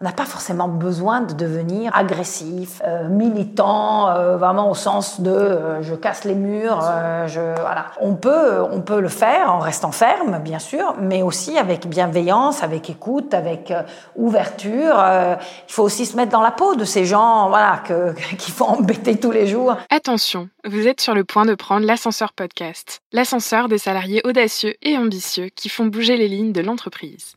On n'a pas forcément besoin de devenir agressif, euh, militant, euh, vraiment au sens de euh, je casse les murs. je. On peut, on peut le faire en restant ferme, bien sûr, mais aussi avec bienveillance, avec écoute, avec ouverture. il faut aussi se mettre dans la peau de ces gens, voilà, que, qu'il faut embêter tous les jours. Attention, vous êtes sur le point de prendre l'ascenseur podcast, l'ascenseur des salariés audacieux et ambitieux qui font bouger les lignes de l'entreprise.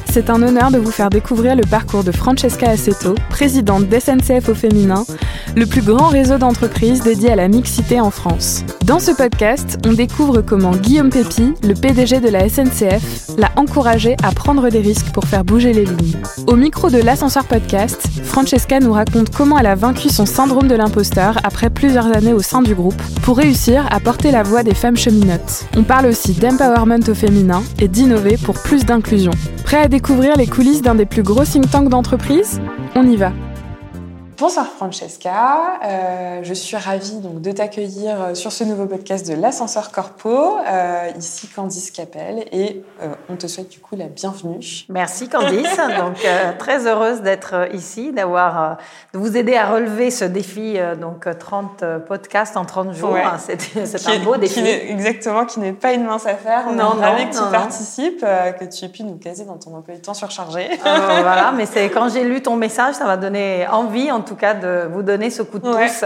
c'est un honneur de vous faire découvrir le parcours de Francesca Assetto, présidente d'SNCF au féminin, le plus grand réseau d'entreprises dédié à la mixité en France. Dans ce podcast, on découvre comment Guillaume Pépi, le PDG de la SNCF, l'a encouragé à prendre des risques pour faire bouger les lignes. Au micro de l'ascenseur podcast, Francesca nous raconte comment elle a vaincu son syndrome de l'imposteur après plusieurs années au sein du groupe pour réussir à porter la voix des femmes cheminotes. On parle aussi d'empowerment au féminin et d'innover pour plus d'inclusion. À découvrir les coulisses d'un des plus gros think tanks d'entreprise. On y va Bonsoir Francesca, euh, je suis ravie donc de t'accueillir euh, sur ce nouveau podcast de l'ascenseur corpo. Euh, ici Candice Capel et on te souhaite du coup la bienvenue. Merci Candice, donc très heureuse d'être ici, d'avoir de vous aider à relever ce défi donc 30 podcasts en 30 jours. C'est un beau défi. exactement, qui n'est pas une mince affaire. On non, non, que tu participes, que tu aies pu nous caser dans ton emploi du temps surchargé. voilà, mais c'est quand j'ai lu ton message, ça m'a donné envie en tout tout cas de vous donner ce coup de pouce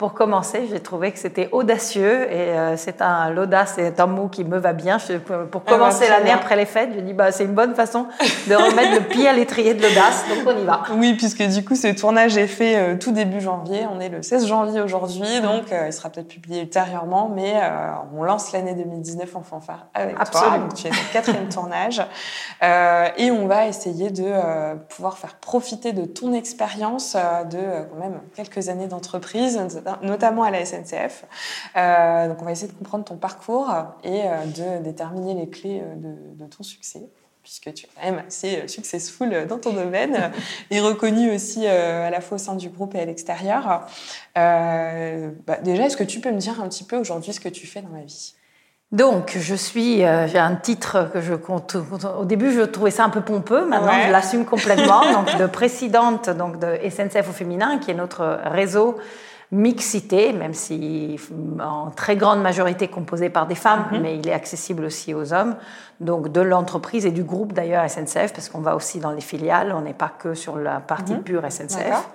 pour commencer, j'ai trouvé que c'était audacieux et euh, c'est un l'audace c'est un mot qui me va bien. pour ah commencer l'année après les fêtes, je dis bah c'est une bonne façon de remettre le pied à l'étrier de l'audace. Donc on y va. Oui, puisque du coup ce tournage est fait euh, tout début janvier. On est le 16 janvier aujourd'hui, donc euh, il sera peut-être publié ultérieurement, mais on lance l'année 2019 en fanfare avec Absolument. toi. Donc tu es au quatrième tournage et on va essayer de pouvoir faire profiter de ton expérience de quand même quelques années d'entreprise notamment à la SNCF. Euh, donc on va essayer de comprendre ton parcours et euh, de déterminer les clés euh, de, ton succès puisque tu es quand même assez successful dans ton domaine et reconnu aussi à la fois au sein du groupe et à l'extérieur. Bah, déjà, est-ce que tu peux me dire un petit peu aujourd'hui ce que tu fais dans la vie? Donc, je suis, j'ai un titre que je compte. Au début, je trouvais ça un peu pompeux. Maintenant, je l'assume complètement. donc, de présidente donc de SNCF au féminin, qui est notre réseau mixité, même si en très grande majorité composé par des femmes, mhm. mais il est accessible aussi aux hommes. Donc de l'entreprise et du groupe d'ailleurs SNCF, parce qu'on va aussi dans les filiales, on n'est pas que sur la partie mhm. pure SNCF.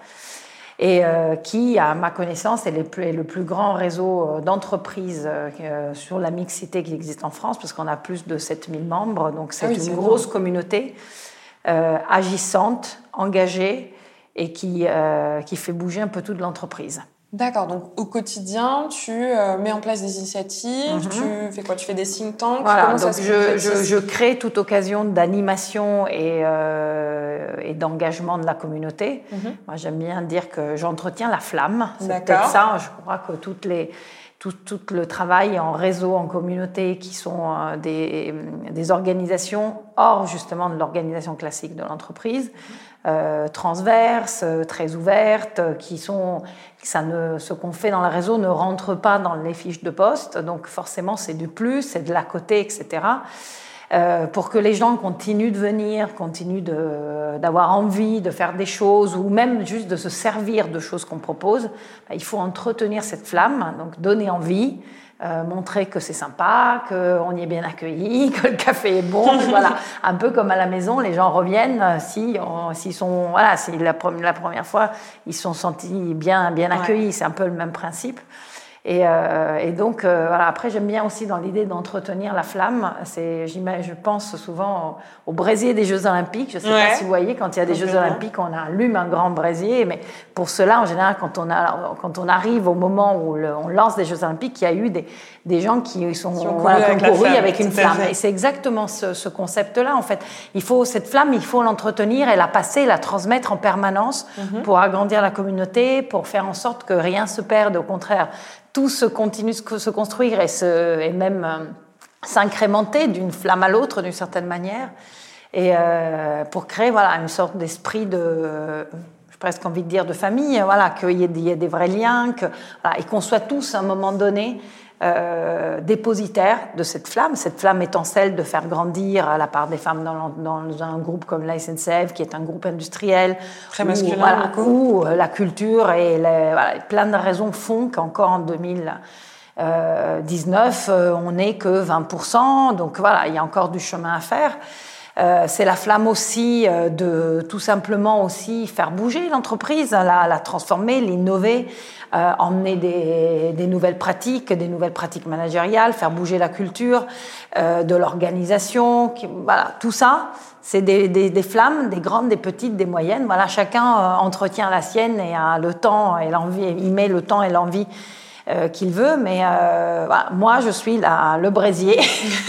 Et euh, qui, à ma connaissance, est le plus, le plus grand réseau euh, d'entreprises euh, sur la mixité qui existe en France, parce qu'on a plus de 7000 membres, donc c'est ah une grosse communauté agissante, engagée, et qui, qui fait bouger un peu toute l'entreprise. D'accord, donc au quotidien, tu euh, mets en place des initiatives, mhm. tu fais quoi? Tu fais des think tanks? Voilà, donc je, je, crée toute occasion d'animation et, euh, et d'engagement de la communauté. Mhm. Moi, j'aime bien dire que j'entretiens la flamme. C'est peut-être ça. Je crois que toutes les, tout, tout, le travail en réseau, en communauté, qui sont euh, des, des, organisations hors justement de l'organisation classique de l'entreprise. Euh, transverses, euh, très ouvertes, euh, qui sont, ça ne, ce qu'on fait dans le réseau ne rentre pas dans les fiches de poste, donc forcément c'est du plus, c'est de la côté, etc. pour que les gens continuent de venir, continuent d'avoir envie de faire des choses ou même juste de se servir de choses qu'on propose, bah, il faut entretenir cette flamme, donc donner envie. Euh, montrer que c'est sympa, qu'on y est bien accueilli, que le café est bon. voilà, un peu comme à la maison, les gens reviennent euh, si s'ils sont voilà, si la, la, première fois ils sont sentis bien bien accueillis. C'est un peu le même principe. Et, euh, et donc, euh, voilà. après, j'aime bien aussi dans l'idée d'entretenir la flamme. C'est, je pense souvent au, au, des Jeux Olympiques. Je ne sais pas si vous voyez, quand il y a des Jeux Olympiques, on allume un grand brésier. Mais pour cela, en général, quand on, a, quand on arrive au moment où on lance des Jeux Olympiques, il y a eu des, des gens qui sont voilà, avec, avec une flamme. Et c'est exactement ce, ce concept-là, en fait. Il faut cette flamme, il faut l'entretenir et la passer, la transmettre en permanence mhm. pour agrandir la communauté, pour faire en sorte que rien se perde. Au contraire, tout se continue de se construire et, se, et même euh, s'incrémenter d'une flamme à l'autre d'une certaine manière. Et euh, pour créer voilà, une sorte d'esprit de, j'ai presque envie de dire de famille, voilà, qu'il y, y, ait des vrais liens, que, voilà, et qu'on soit tous à un moment donné euh, dépositaire de cette flamme, cette flamme étant celle de faire grandir à la part des femmes dans, dans un groupe comme la SNCF, qui est un groupe industriel, très masculin, où, euh, la culture et plein de raisons font qu'encore en 2019, euh, on n'est que 20%, donc voilà, il y a encore du chemin à faire. Euh, c'est la flamme aussi euh, de tout simplement aussi faire bouger l'entreprise, la, la, transformer, l'innover, euh, emmener des, des, nouvelles pratiques, des nouvelles pratiques managériales, faire bouger la culture de l'organisation. Voilà, tout ça, c'est des, des, des, flammes, des grandes, des petites, des moyennes. Voilà, chacun entretient la sienne et a le temps et l'envie, il met le temps et l'envie euh, qu'il veut. Mais euh, voilà, moi, je suis là, le brésier.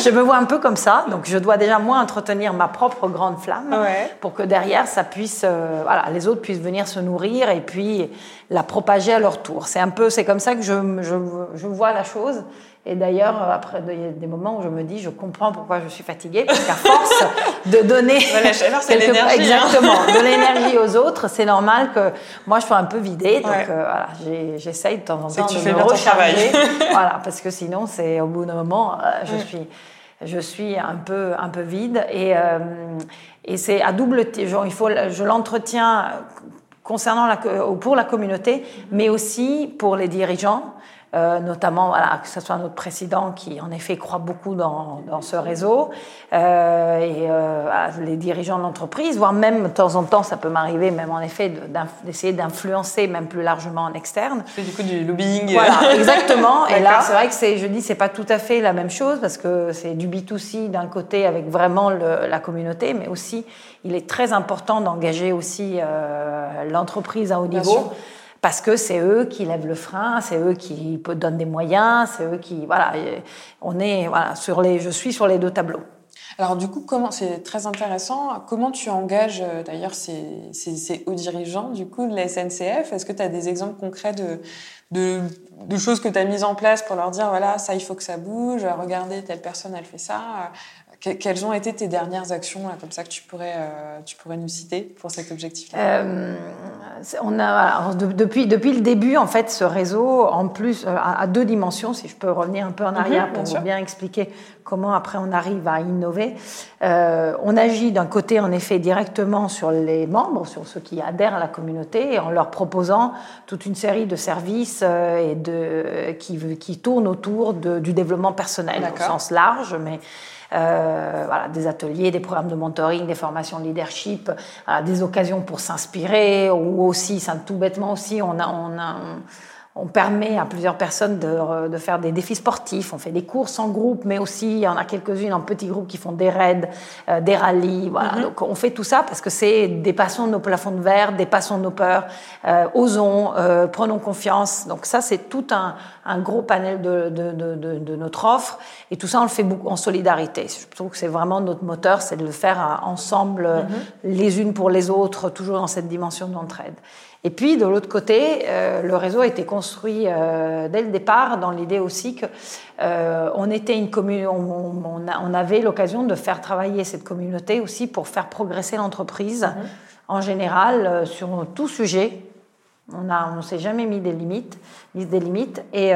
je me vois un peu comme ça. Donc, je dois déjà, moi, entretenir ma propre grande flamme pour que derrière, ça puisse, euh, voilà, les autres puissent venir se nourrir et puis la propager à leur tour. C'est un peu, c'est comme ça que je, je, je vois la chose. Et d'ailleurs, après, il y a des moments où je me dis, je comprends pourquoi je suis fatiguée, parce qu'à force de donner. chaleur. Hein. Exactement. De l'énergie aux autres, c'est normal que moi, je sois un peu vidée. Donc, euh, voilà, j'essaye de temps en temps de me recharger. voilà, parce que sinon, c'est au bout d'un moment, euh, je mm. suis. Je suis un peu, un peu vide et, euh, et c'est à double genre, il faut je l'entretiens concernant la, pour la communauté mais aussi pour les dirigeants euh, notamment voilà, que ce soit notre président qui en effet croit beaucoup dans, dans ce réseau, euh, et euh, les dirigeants de l'entreprise, voire même de temps en temps, ça peut m'arriver même en effet d'essayer d'influencer même plus largement en externe. C'est du coup du lobbying. Voilà, exactement. et là, c'est vrai que c'est, je dis, c'est pas tout à fait la même chose parce que c'est du B2C d'un côté avec vraiment le, la communauté, mais aussi il est très important d'engager aussi l'entreprise à haut niveau parce que c'est eux qui lèvent le frein, c'est eux qui donnent des moyens, c'est eux qui voilà, on est voilà sur les, je suis sur les deux tableaux. Alors du coup, comment c'est très intéressant. Comment tu engages euh, d'ailleurs ces, ces, hauts dirigeants du coup de la SNCF Est-ce que tu as des exemples concrets de, de, de choses que tu as mises en place pour leur dire voilà ça il faut que ça bouge, regardez telle personne elle fait ça. Quelles ont été tes dernières actions comme ça que tu pourrais, euh, tu pourrais nous citer pour cet objectif euh, On a depuis depuis le début en fait ce réseau en plus euh, à, deux dimensions si je peux revenir un peu en mhm, arrière pour bien, bien expliquer comment après on arrive à innover. Euh, on agit d'un côté en effet directement sur les membres, sur ceux qui adhèrent à la communauté, en leur proposant toute une série de services et de qui qui tournent autour de, du développement personnel au sens large, mais euh, voilà, des ateliers, des programmes de mentoring, des formations de leadership, des occasions pour s'inspirer, ou aussi, ça, tout bêtement aussi, on a, on a on permet à plusieurs personnes de, de, faire des défis sportifs. On fait des courses en groupe, mais aussi il y en a quelques-unes en petits groupes qui font des raids, euh, des rallyes. Voilà. Mm-hmm. Donc on fait tout ça parce que c'est dépassons nos plafonds de verre, dépassons nos peurs, euh, osons, euh, prenons confiance. Donc ça c'est tout un, un, gros panel de, de, de, de, notre offre et tout ça on le fait beaucoup en solidarité. Je trouve que c'est vraiment notre moteur, c'est de le faire euh, ensemble, mm-hmm. les unes pour les autres, toujours dans cette dimension d'entraide. Et puis, de l'autre côté, euh, le réseau a été construit euh, dès le départ dans l'idée aussi que euh, on était une commune, on, on, avait l'occasion de faire travailler cette communauté aussi pour faire progresser l'entreprise mhm. en général sur tout sujet. On a, on s'est jamais mis des limites, mis des limites, et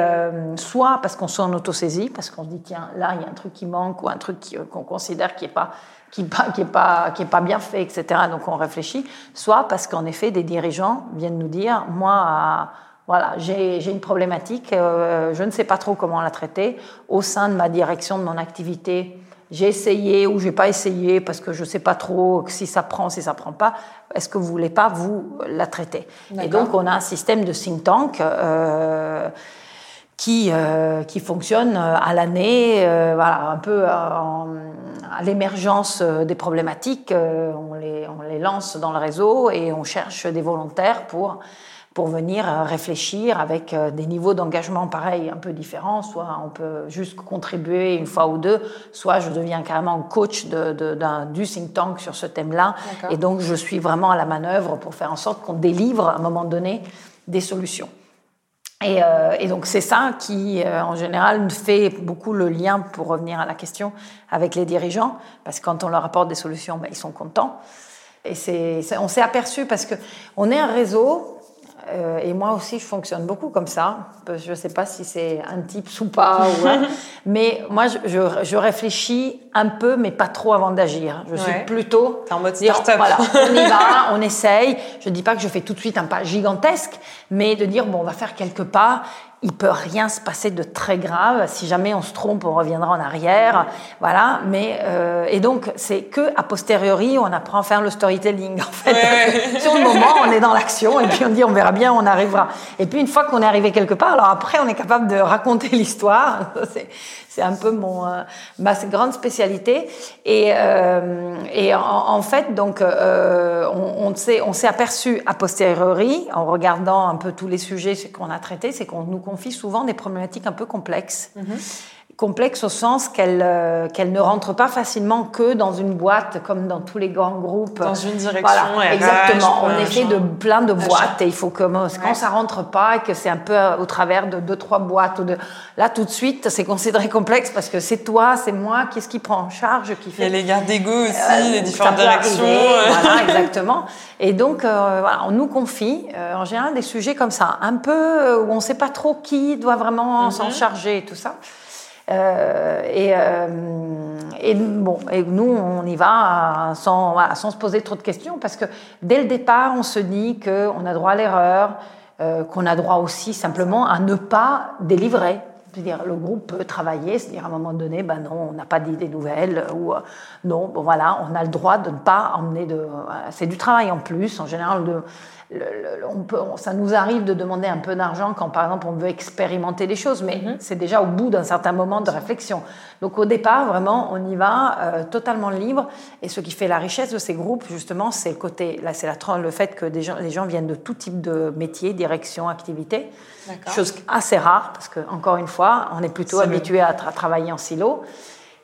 soit parce qu'on soit en autosaisie, parce qu'on se dit tiens là il y a un truc qui manque ou un truc qu'on considère qui est pas qui n'est pas, qui est pas bien fait, etc. Donc on réfléchit, soit parce qu'en effet, des dirigeants viennent nous dire, moi, voilà, j'ai une problématique, euh, je ne sais pas trop comment la traiter. Au sein de ma direction, de mon activité, j'ai essayé ou j'ai pas essayé parce que je sais pas trop si ça prend, si ça prend pas. Est-ce que vous voulez pas vous la traiter? Et donc on a un système de think tank. Euh, qui, qui fonctionne à l'année, voilà, un peu à l'émergence des problématiques. on, les, on les lance dans le réseau et on cherche des volontaires pour pour venir euh, réfléchir avec euh, des niveaux d'engagement pareils, un peu différents. Soit on peut juste contribuer une fois ou deux, soit je deviens carrément coach de, de, du think tank sur ce thème-là. Et donc je suis vraiment à la manœuvre pour faire en sorte qu'on délivre à un moment donné des solutions. Et, euh, et donc c'est ça qui, en général, fait beaucoup le lien, pour revenir à la question, avec les dirigeants, parce que quand on leur apporte des solutions, ben, ils sont contents. Et c'est, on s'est aperçu parce que on est un réseau euh, et moi aussi, je fonctionne beaucoup comme ça. Je ne sais pas si c'est un type ou pas. mais moi, je, je, réfléchis un peu, mais pas trop avant d'agir. Je suis plutôt en mode start-up. Voilà, on y va, on essaye. Je ne dis pas que je fais tout de suite un pas gigantesque, mais de dire, bon, on va faire quelques pas il peut rien se passer de très grave. Si jamais on se trompe, on reviendra en arrière. Voilà. Mais euh, et donc c'est que a posteriori on apprend à faire le storytelling. En fait, sur le moment, on est dans l'action et puis on dit on verra bien, on arrivera. Et puis une fois qu'on est arrivé quelque part, alors après on est capable de raconter l'histoire. C'est un peu mon euh, ma grande spécialité. Et, euh, et en, fait, donc, euh, on, on s'est aperçu a posteriori, en regardant un peu tous les sujets qu'on a traités, c'est qu'on nous confie souvent des problématiques un peu complexes. Mm-hmm complexe au sens qu'elle euh, qu'elle ne rentre pas facilement que dans une boîte comme dans tous les grands groupes. Dans une direction. Voilà, exactement. On est fait de plein de boîtes et il faut que quand ça rentre pas et que c'est un peu euh, au travers de deux trois boîtes ou de là tout de suite c'est considéré complexe parce que c'est toi, c'est moi, qu'est-ce qui prend en charge, qui fait. Il y a les gardes d'ego aussi, euh, les différentes directions. voilà, exactement. Et donc voilà, on nous confie en général des sujets comme ça, un peu où on sait pas trop qui doit vraiment s'en mhm. charger et tout ça. Euh, et, euh, bon, nous, on y va sans, sans se poser trop de questions parce que dès le départ, on se dit qu'on a droit à l'erreur, euh, qu'on a droit aussi simplement à ne pas délivrer. C'est-à-dire, le groupe peut travailler, c'est-à-dire à un moment donné, ben non, on n'a pas d'idées nouvelles, ou non, bon voilà, on a le droit de ne pas emmener de. c'est du travail en plus, en général, on peut, ça nous arrive de demander un peu d'argent quand, par exemple, on veut expérimenter des choses, mais mhm. c'est déjà au bout d'un certain moment de réflexion. Donc, au départ, vraiment, on y va euh, totalement libre. Et ce qui fait la richesse de ces groupes, justement, c'est le côté, là, c'est le fait que des gens, les gens viennent de tout type de métiers, direction, activité. Chose assez rare, parce que, encore une fois, on est plutôt habitué à, travailler en silo.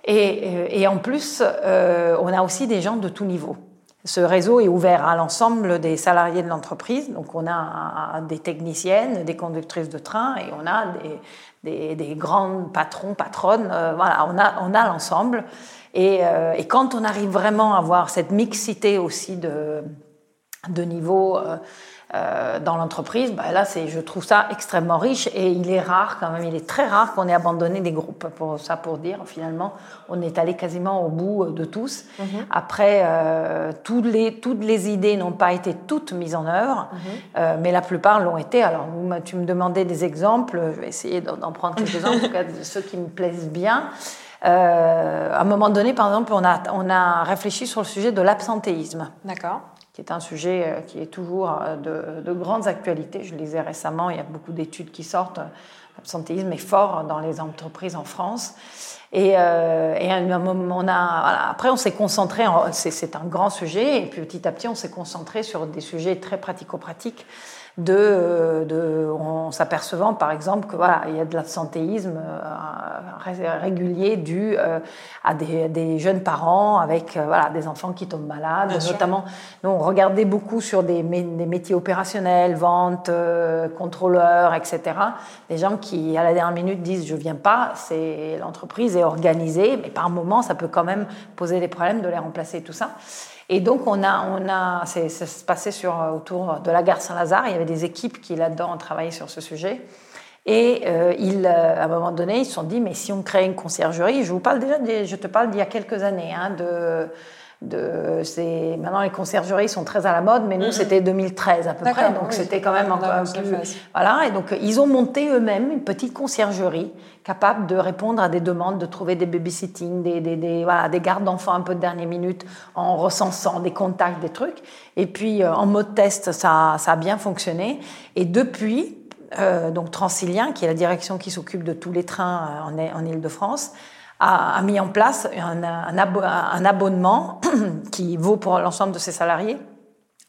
Et, et en plus, euh, on a aussi des gens de tout niveau. Ce réseau est ouvert à l'ensemble des salariés de l'entreprise. Donc, on a des techniciennes, des conductrices de train et on a des, des, grands patrons, patronnes. Euh, voilà, on a, on a l'ensemble. Et, euh, et, quand on arrive vraiment à avoir cette mixité aussi de, de niveaux, euh, euh, dans l'entreprise, bah là, c'est, je trouve ça extrêmement riche et il est rare quand même, il est très rare qu'on ait abandonné des groupes. Pour ça, pour dire, finalement, on est allé quasiment au bout de tous. Mhm. Après, euh, toutes, les, toutes les idées n'ont pas été toutes mises en œuvre, mhm. euh, mais la plupart l'ont été. Alors, tu me demandais des exemples, je vais essayer d'en prendre quelques-uns, en tout cas ceux qui me plaisent bien. Euh, à un moment donné, par exemple, on a, on a réfléchi sur le sujet de l'absentéisme. D'accord qui est un sujet euh, qui est toujours euh, de, de grandes actualités. Je lisais récemment, il y a beaucoup d'études qui sortent. L'absentéisme est fort dans les entreprises en France. Et, euh, après, on s'est concentré, c'est un grand sujet, et puis petit à petit, on s'est concentré sur des sujets très pratico-pratiques de, de en s'apercevant par exemple que voilà il y a de l'absentéisme euh, régulier dû euh, à des, des, jeunes parents avec euh, voilà des enfants qui tombent malades notamment. Nous on regardait beaucoup sur des, des métiers opérationnels vente contrôleur etc des gens qui à la dernière minute disent je viens pas c'est l'entreprise est organisée mais par moment ça peut quand même poser des problèmes de les remplacer tout ça et donc, on a, on a, ça se passait sur, autour de la gare Saint-Lazare. Il y avait des équipes qui, là-dedans, ont travaillé sur ce sujet. Et euh, ils, euh, à un moment donné, ils se sont dit, mais si on crée une conciergerie, je vous parle déjà, je te parle d'il y a quelques années, hein, de de c'est maintenant les conciergeries sont très à la mode mais nous mm-hmm. c'était 2013 à peu près donc c'était quand même encore plus voilà et donc ils ont monté eux-mêmes une petite conciergerie capable de répondre à des demandes de trouver des babysitting des des, des, voilà, des gardes d'enfants un peu de dernière minute en recensant des contacts des trucs. Et puis euh, en mode test ça ça a bien fonctionné. Et depuis donc Transilien, qui est la direction qui s'occupe de tous les trains en, en Ile-de-France, a, mis en place un, un abonnement qui vaut pour l'ensemble de ses salariés,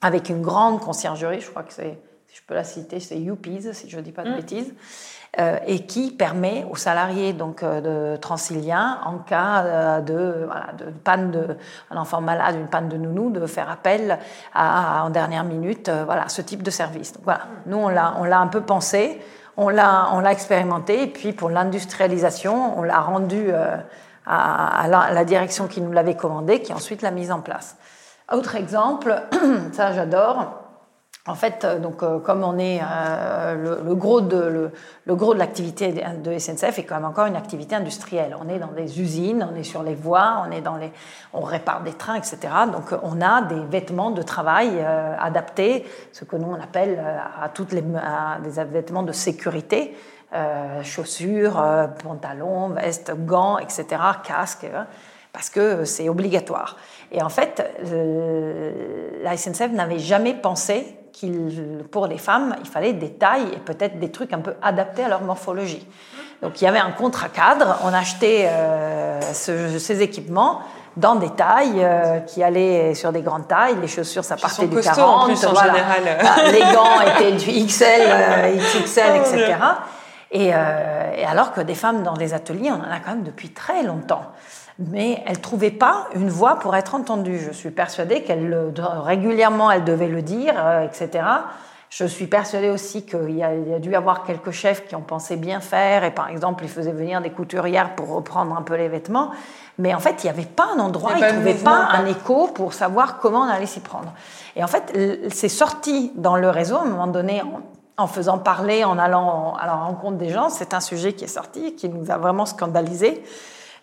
avec une grande conciergerie, je crois que c'est, si je peux la citer, c'est UPIS, si je ne dis pas de mmh. bêtises, euh, et qui permet aux salariés donc euh, de Transilien, en cas euh, de, voilà, de panne de un enfant malade, une panne de nounou, de faire appel à, en dernière minute, voilà, ce type de service. Donc, voilà, nous on l'a, on l'a un peu pensé, on l'a, l'a expérimenté, et puis pour l'industrialisation, on l'a rendu à, à, la, direction qui nous l'avait commandé, qui ensuite l'a mise en place. Autre exemple, ça j'adore. En fait, euh, donc, euh, comme on est euh, le, gros de le, gros de l'activité de SNCF est quand même encore une activité industrielle. On est dans des usines, on est sur les voies, on est dans les, on répare des trains, etc. Donc, on a des vêtements de travail adaptés, ce que nous on appelle à toutes les des vêtements de sécurité, chaussures, pantalons, vestes, gants, etc., casques, parce que c'est obligatoire. Et en fait, la SNCF n'avait jamais pensé qu'il, pour les femmes, il fallait des tailles et peut-être des trucs un peu adaptés à leur morphologie. Donc il y avait un contrat cadre, on achetait euh, ces équipements dans des tailles euh, qui allaient sur des grandes tailles. Les chaussures, ça partait du 40. En plus, en général. les gants étaient du XL, euh, XXL, etc. Et, et alors que des femmes dans des ateliers, on en a quand même depuis très longtemps mais elle trouvait pas une voix pour être entendue. Je suis persuadée qu'elle régulièrement elle devait le dire, euh, etc. Je suis persuadée aussi qu'il y, a dû y avoir quelques chefs qui ont pensé bien faire et par exemple ils faisaient venir des couturières pour reprendre un peu les vêtements. Mais en fait, il n'y avait pas un endroit, ils ne trouvaient pas un écho pour savoir comment on allait s'y prendre. Et en fait, c'est sorti dans le réseau à un moment donné en, faisant parler, en allant à la rencontre des gens. C'est un sujet qui est sorti, qui nous a vraiment scandalisés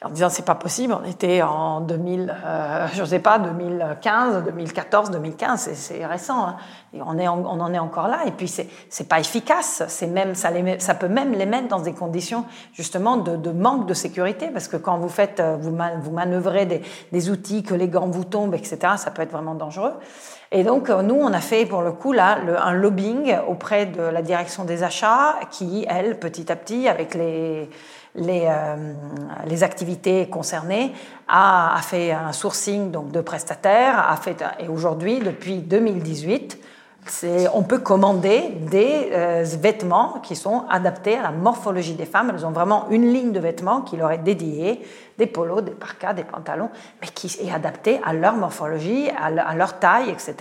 en disant c'est pas possible. On était en 2000, euh, je sais pas, 2015, 2014, 2015, c'est récent. Hein. Et on, est on en est encore là. Et puis c'est c'est pas efficace. C'est même ça, les, ça peut même les mettre dans des conditions justement de, de, manque de sécurité parce que quand vous faites euh, vous, vous manœuvrez des, des outils que les gants vous tombent, etc. Ça peut être vraiment dangereux. Et donc, euh, nous, on a fait pour le coup là le, un lobbying auprès de la direction des achats qui, elle, petit à petit, avec les, les, euh, les activités concernées, a, a, fait un sourcing donc de prestataires, a fait et aujourd'hui depuis 2018, on peut commander des euh, vêtements qui sont adaptés à la morphologie des femmes. Elles ont vraiment une ligne de vêtements qui leur est dédiée, des polos, des parkas, des pantalons, mais qui est adaptée à leur morphologie, à leur taille, etc.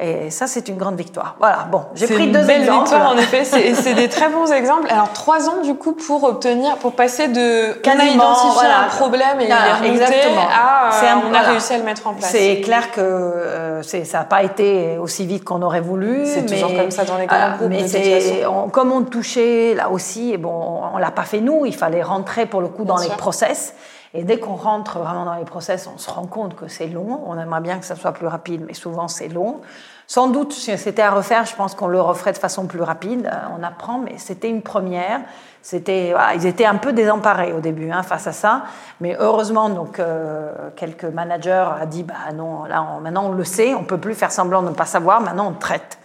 Et ça, c'est une grande victoire. Voilà, bon, j'ai pris deux belle exemples. victoire, en effet. C'est des très bons exemples. Alors, trois ans, du coup, pour obtenir, pour passer de on a identifié un problème et il exactement. à euh, on a réussi à le mettre en place. C'est clair que euh, ça n'a pas été aussi vite qu'on aurait voulu. C'est toujours comme ça dans les grands groupes. Mais c'est comme on touchait là aussi, et bon, on l'a pas fait nous. Il fallait rentrer pour le coup dans les process. Et dès qu'on rentre vraiment dans les process, on se rend compte que c'est long. On aimerait bien que ça soit plus rapide, mais souvent c'est long. Sans doute, si c'était à refaire, je pense qu'on le referait de façon plus rapide. Euh, on apprend, mais c'était une première. C'était, ils étaient un peu désemparés au début hein, face à ça, mais heureusement, donc euh, quelques managers a dit, bah non, là, maintenant on le sait, on peut plus faire semblant de ne pas savoir. Maintenant, on traite.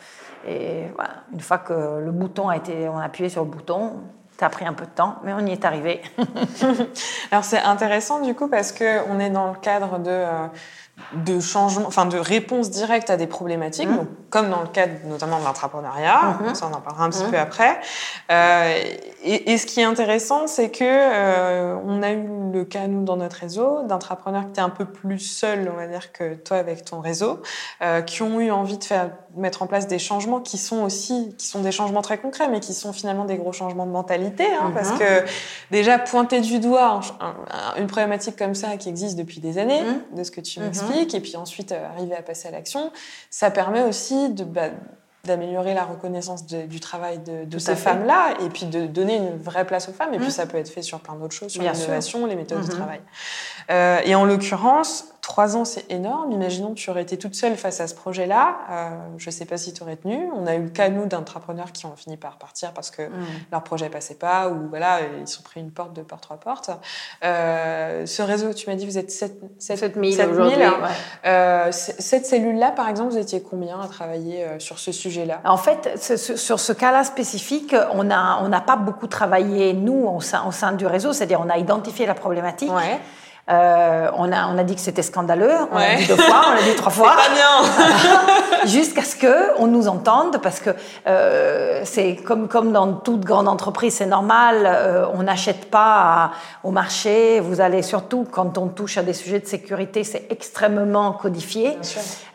Et une fois que le bouton a été, on a appuyé sur le bouton, ça a pris un peu de temps, mais on y est arrivé. Alors c'est intéressant du coup parce que on est dans le cadre de euh, de changement, enfin de réponse directe à des problématiques, mmh. comme dans le cadre notamment de l'entrepreneuriat, mmh. ça on en parlera un petit mmh. peu après. Euh, et, et, ce qui est intéressant, c'est que euh, on a eu le cas nous dans notre réseau d'entrepreneurs qui étaient un peu plus seuls, on va dire que toi avec ton réseau, euh, qui ont eu envie de faire mettre en place des changements qui sont aussi, qui sont des changements très concrets, mais qui sont finalement des gros changements de mentalité, hein, parce que déjà pointer du doigt une problématique comme ça qui existe depuis des années, de ce que tu m'expliques et puis ensuite euh, arriver à passer à l'action, ça permet aussi de, bah, d'améliorer la reconnaissance du travail de, ces femmes-là et puis de donner une vraie place aux femmes. Et puis ça peut être fait sur plein d'autres choses, sur l'innovation, les méthodes de travail. Euh, et en l'occurrence, trois ans, c'est énorme. Imaginons que tu aurais été toute seule face à ce projet-là. Euh, je ne sais pas si tu aurais tenu. On a eu le cas, nous, d'entrepreneurs qui ont fini par partir parce que mm. leur projet passait pas ou voilà, ils sont pris une porte, deux portes, trois portes. Euh, ce réseau, tu m'as dit, vous êtes 7, 7, 000 aujourd'hui. Euh, cette cellule-là, par exemple, vous étiez combien à travailler sur ce sujet-là? En fait, sur ce cas-là spécifique, on n'a on pas beaucoup travaillé, nous, au sein, au sein du réseau. C'est-à-dire, on a identifié la problématique. Ouais. Euh, on, a, on a dit que c'était scandaleux, on l'a dit deux fois, on l'a dit trois fois. Jusqu'à ce qu'on nous entende, parce que euh, c'est comme, comme dans toute grande entreprise, c'est normal, euh, on n'achète pas au marché, vous allez surtout, quand on touche à des sujets de sécurité, c'est extrêmement codifié.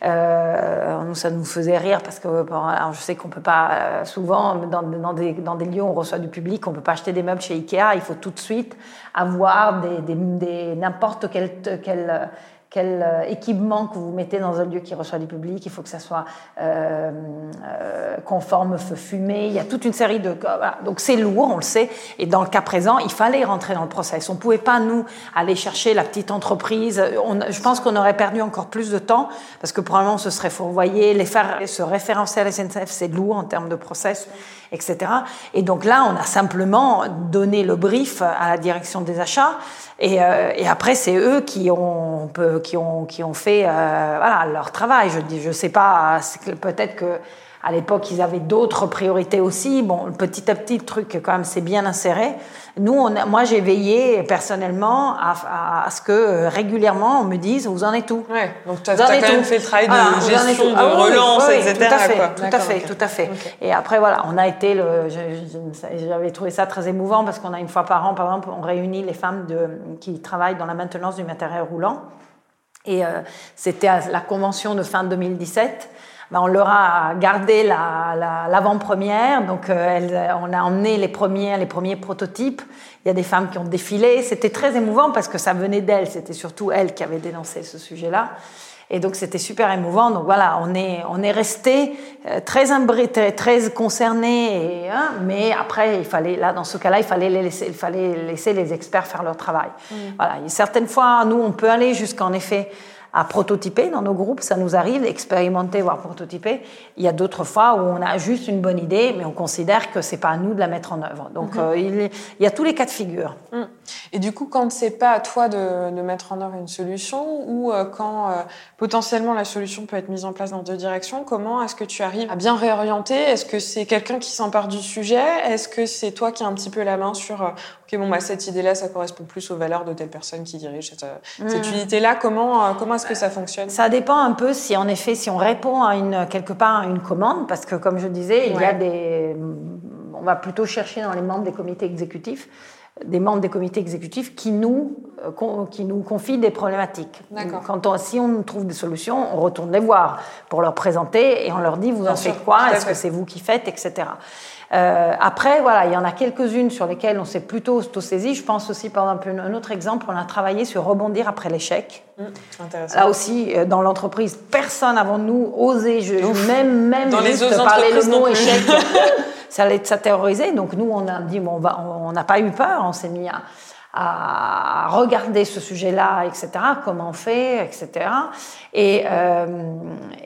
Nous, ça nous faisait rire, parce que alors je sais qu'on peut pas, souvent, dans, dans, des, dans des lieux où on reçoit du public, on peut pas acheter des meubles chez Ikea, il faut tout de suite avoir des, n'importe quel, euh, équipement que vous mettez dans un lieu qui reçoit du public. Il faut que ça soit euh, euh, conforme feu fumé. Il y a toute une série de... Donc c'est lourd, on le sait. Et dans le cas présent, il fallait rentrer dans le process. On ne pouvait pas, nous, aller chercher la petite entreprise. On, je pense qu'on aurait perdu encore plus de temps parce que probablement ce serait fourvoyé. Les faire se référencer à la SNCF, c'est lourd en termes de process etc. Et donc là, on a simplement donné le brief à la direction des achats. Et, euh, après, c'est eux qui ont, qui ont, qui ont fait euh, leur travail. Je dis, je sais pas, peut-être que à l'époque, ils avaient d'autres priorités aussi. Bon, petit à petit, le truc, quand même, c'est bien inséré. Nous, on a, moi, j'ai veillé personnellement à, à, ce que euh, régulièrement, on me dise, vous en êtes où? Ouais, Donc, tu as, quand même fait le travail de gestion, de ah relance, etc. Tout à fait, tout à fait, tout à fait. Et après, voilà, on a été le. J'avais trouvé ça très émouvant parce qu'on a une fois par an, par exemple, on réunit les femmes de, qui travaillent dans la maintenance du matériel roulant. Et euh, c'était à la convention de fin 2017. Ben, on leur a gardé l'avant-première. donc, euh, on a emmené les premiers, les premiers prototypes. Il y a des femmes qui ont défilé. C'était très émouvant parce que ça venait d'elles. C'était surtout elles qui avaient dénoncé ce sujet-là. Et donc, c'était super émouvant. Donc, voilà, on est, on est resté euh, très imbriqué, très concerné. Hein, mais après, il fallait, là, dans ce cas-là, il fallait, laisser, il fallait laisser les experts faire leur travail. Mmh. Voilà. certaines fois, nous, on peut aller jusqu'en effet à prototyper dans nos groupes, ça nous arrive, expérimenter, voire prototyper. Il y a d'autres fois où on a juste une bonne idée, mais on considère que c'est pas à nous de la mettre en œuvre. Donc mhm. euh, il, y a tous les cas de figure. Mm. Et du coup, quand c'est pas à toi de, de, mettre en œuvre une solution, ou euh, quand euh, potentiellement la solution peut être mise en place dans deux directions, comment est-ce que tu arrives à bien réorienter? Est-ce que c'est quelqu'un qui s'empare du sujet? Est-ce que c'est toi qui as un petit peu la main sur ok bon bah cette idée-là ça correspond plus aux valeurs de telle personne qui dirige cette, cette mm. unité-là? Comment comment est-ce que ça fonctionne? Ça dépend un peu si en effet, si on répond à une, quelque part à une commande, parce que comme je disais, il y a des. On va plutôt chercher dans les membres des comités exécutifs des membres des comités exécutifs qui nous, euh, qui nous confient des problématiques. Quand on, si on trouve des solutions, on retourne les voir pour leur présenter et on leur dit vous en faites quoi, est-ce que c'est vous qui faites, etc. Euh, après, voilà, il y en a quelques-unes sur lesquelles on s'est plutôt auto-saisi. Je pense aussi, par exemple, un autre exemple, on a travaillé sur rebondir après l'échec. Mmh, Là aussi, euh, dans l'entreprise, personne avant nous osait, je, même, même dans juste les parler le mot échec, ça allait ça. Donc nous, on a dit, bon, on n'a pas eu peur, on s'est mis à à regarder ce sujet-là, etc., comment on fait, etc. Et, euh,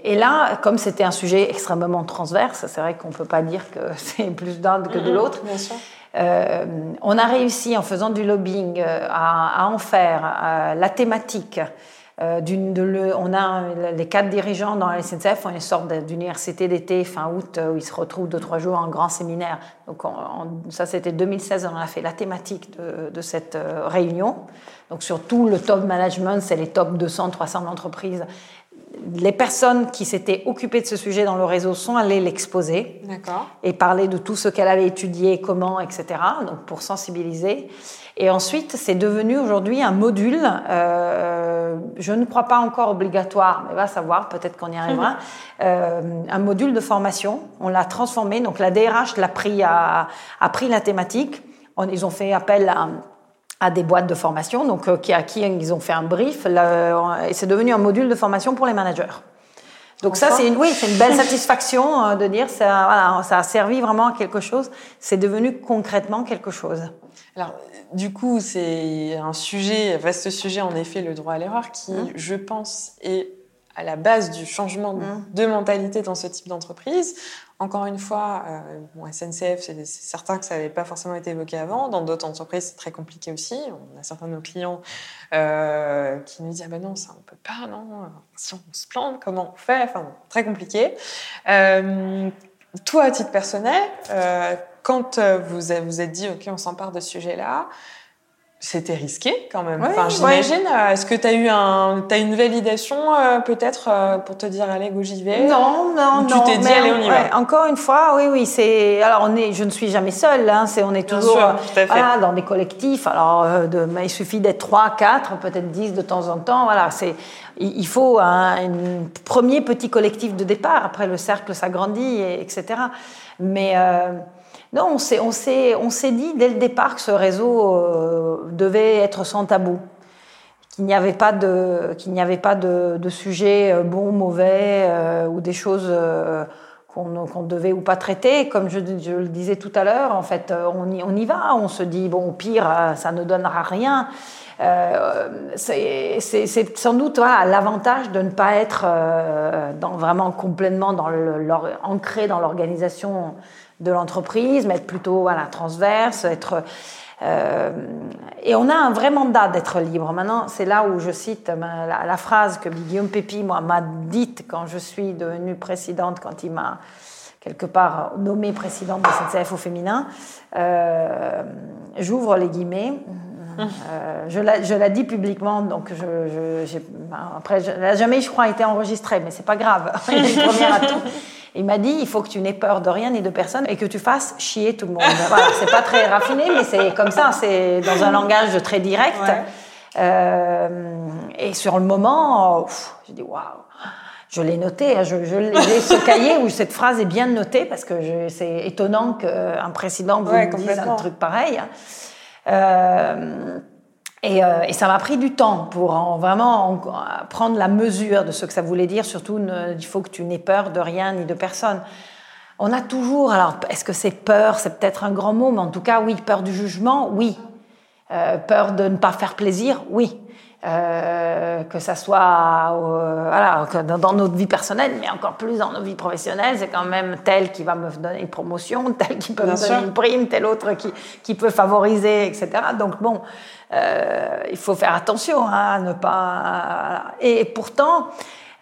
et là, comme c'était un sujet extrêmement transverse, c'est vrai qu'on ne peut pas dire que c'est plus d'un que de l'autre. Euh, on a réussi en faisant du lobbying euh, à, à en faire euh, la thématique euh, de on a les quatre dirigeants dans la SNCF ont une sorte d'université d'été fin août euh, où ils se retrouvent deux trois jours en grand séminaire. Donc ça c'était 2016, on a fait la thématique de, de, cette euh, réunion. Donc sur tout le top management, c'est les top 200, 300 d'entreprises. Les personnes qui s'étaient occupées de ce sujet dans le réseau sont allées l'exposer et parler de tout ce qu'elle avait étudié, comment, etc. Donc pour sensibiliser. Et ensuite, c'est devenu aujourd'hui un module, euh, je ne crois pas encore obligatoire, mais va savoir, peut-être qu'on y arrivera, euh, un module de formation. On l'a transformé, donc la DRH l'a pris, a, a pris la thématique. On, ils ont fait appel à, à des boîtes de formation, donc euh, qui, à qui ils ont fait un brief, et c'est devenu un module de formation pour les managers. Donc ça, c'est une, oui, c'est une belle satisfaction euh, de dire ça, voilà, ça a servi vraiment à quelque chose. C'est devenu concrètement quelque chose. Alors, du coup, c'est un sujet, vaste sujet en effet, le droit à l'erreur, qui, mmh. je pense, est à la base du changement mmh. de mentalité dans ce type d'entreprise. Encore une fois, euh, bon, SNCF, c'est certain que ça n'avait pas forcément été évoqué avant. Dans d'autres entreprises, c'est très compliqué aussi. On a certains de nos clients euh, qui nous disent ah ben non, ça on peut pas, non. Si on se plante, comment on fait? Enfin, très compliqué. Euh, toi, à titre personnel, quand vous vous êtes dit ok, on s'empare de ce sujet-là, c'était risqué quand même. enfin, j'imagine. Euh, est-ce que tu as eu un, as une validation euh, peut-être euh, pour te dire allez go j'y vais? Non, non, non. Tu t'es dit allez on y va? Encore une fois, oui, oui. C'est alors on est, je ne suis jamais seule. Hein, c'est on est toujours voilà, dans des collectifs. Alors de, il suffit d'être trois, quatre, peut-être dix de temps en temps. Voilà, c'est il faut un, premier petit collectif de départ. Après le cercle s'agrandit, etc. Mais non, on s'est, dit dès le départ que ce réseau euh, devait être sans tabou, qu'il n'y avait pas de, qu'il n'y sujet euh, bon, mauvais euh, ou des choses qu'on, qu'on devait ou pas traiter. Comme je, le disais tout à l'heure, en fait, on y, va, on se dit bon, au pire, ça ne donnera rien. C'est, sans doute voilà, l'avantage de ne pas être vraiment complètement ancré dans l'organisation de l'entreprise, mais être plutôt voilà, transverse, être... Euh, et on a un vrai mandat d'être libre. Maintenant, c'est là où je cite la, phrase que Guillaume Pépi m'a dite quand je suis devenue présidente, quand il m'a quelque part nommée présidente de SNCF au féminin. Euh, J'ouvre les guillemets. Euh, je, la, dis publiquement, donc je, je après, je, jamais, je crois, été enregistrée, mais c'est pas grave. Il m'a dit il faut que tu n'aies peur de rien ni de personne et que tu fasses chier tout le monde. voilà, c'est pas très raffiné, mais c'est comme ça, c'est dans un langage très direct. Euh, et sur le moment, j'ai dit waouh. Je l'ai noté, hein, je, j'ai ce cahier où cette phrase est bien notée parce que c'est étonnant qu'un président vous dise un truc pareil. Euh, et, euh, et, ça m'a pris du temps pour en, vraiment prendre la mesure de ce que ça voulait dire. Surtout, il faut que tu n'aies peur de rien ni de personne. On a toujours, alors est-ce que c'est peur? C'est peut-être un grand mot, mais en tout cas, oui, peur du jugement, oui. Euh, peur de ne pas faire plaisir, oui. Euh, que ça soit euh, voilà, dans, notre vie personnelle, mais encore plus dans nos vies professionnelles, c'est quand même tel qui va me donner une promotion, tel qui peut me donner une prime, tel autre qui, qui peut favoriser, etc. Donc bon, euh, il faut faire attention hein, à ne pas. Et pourtant,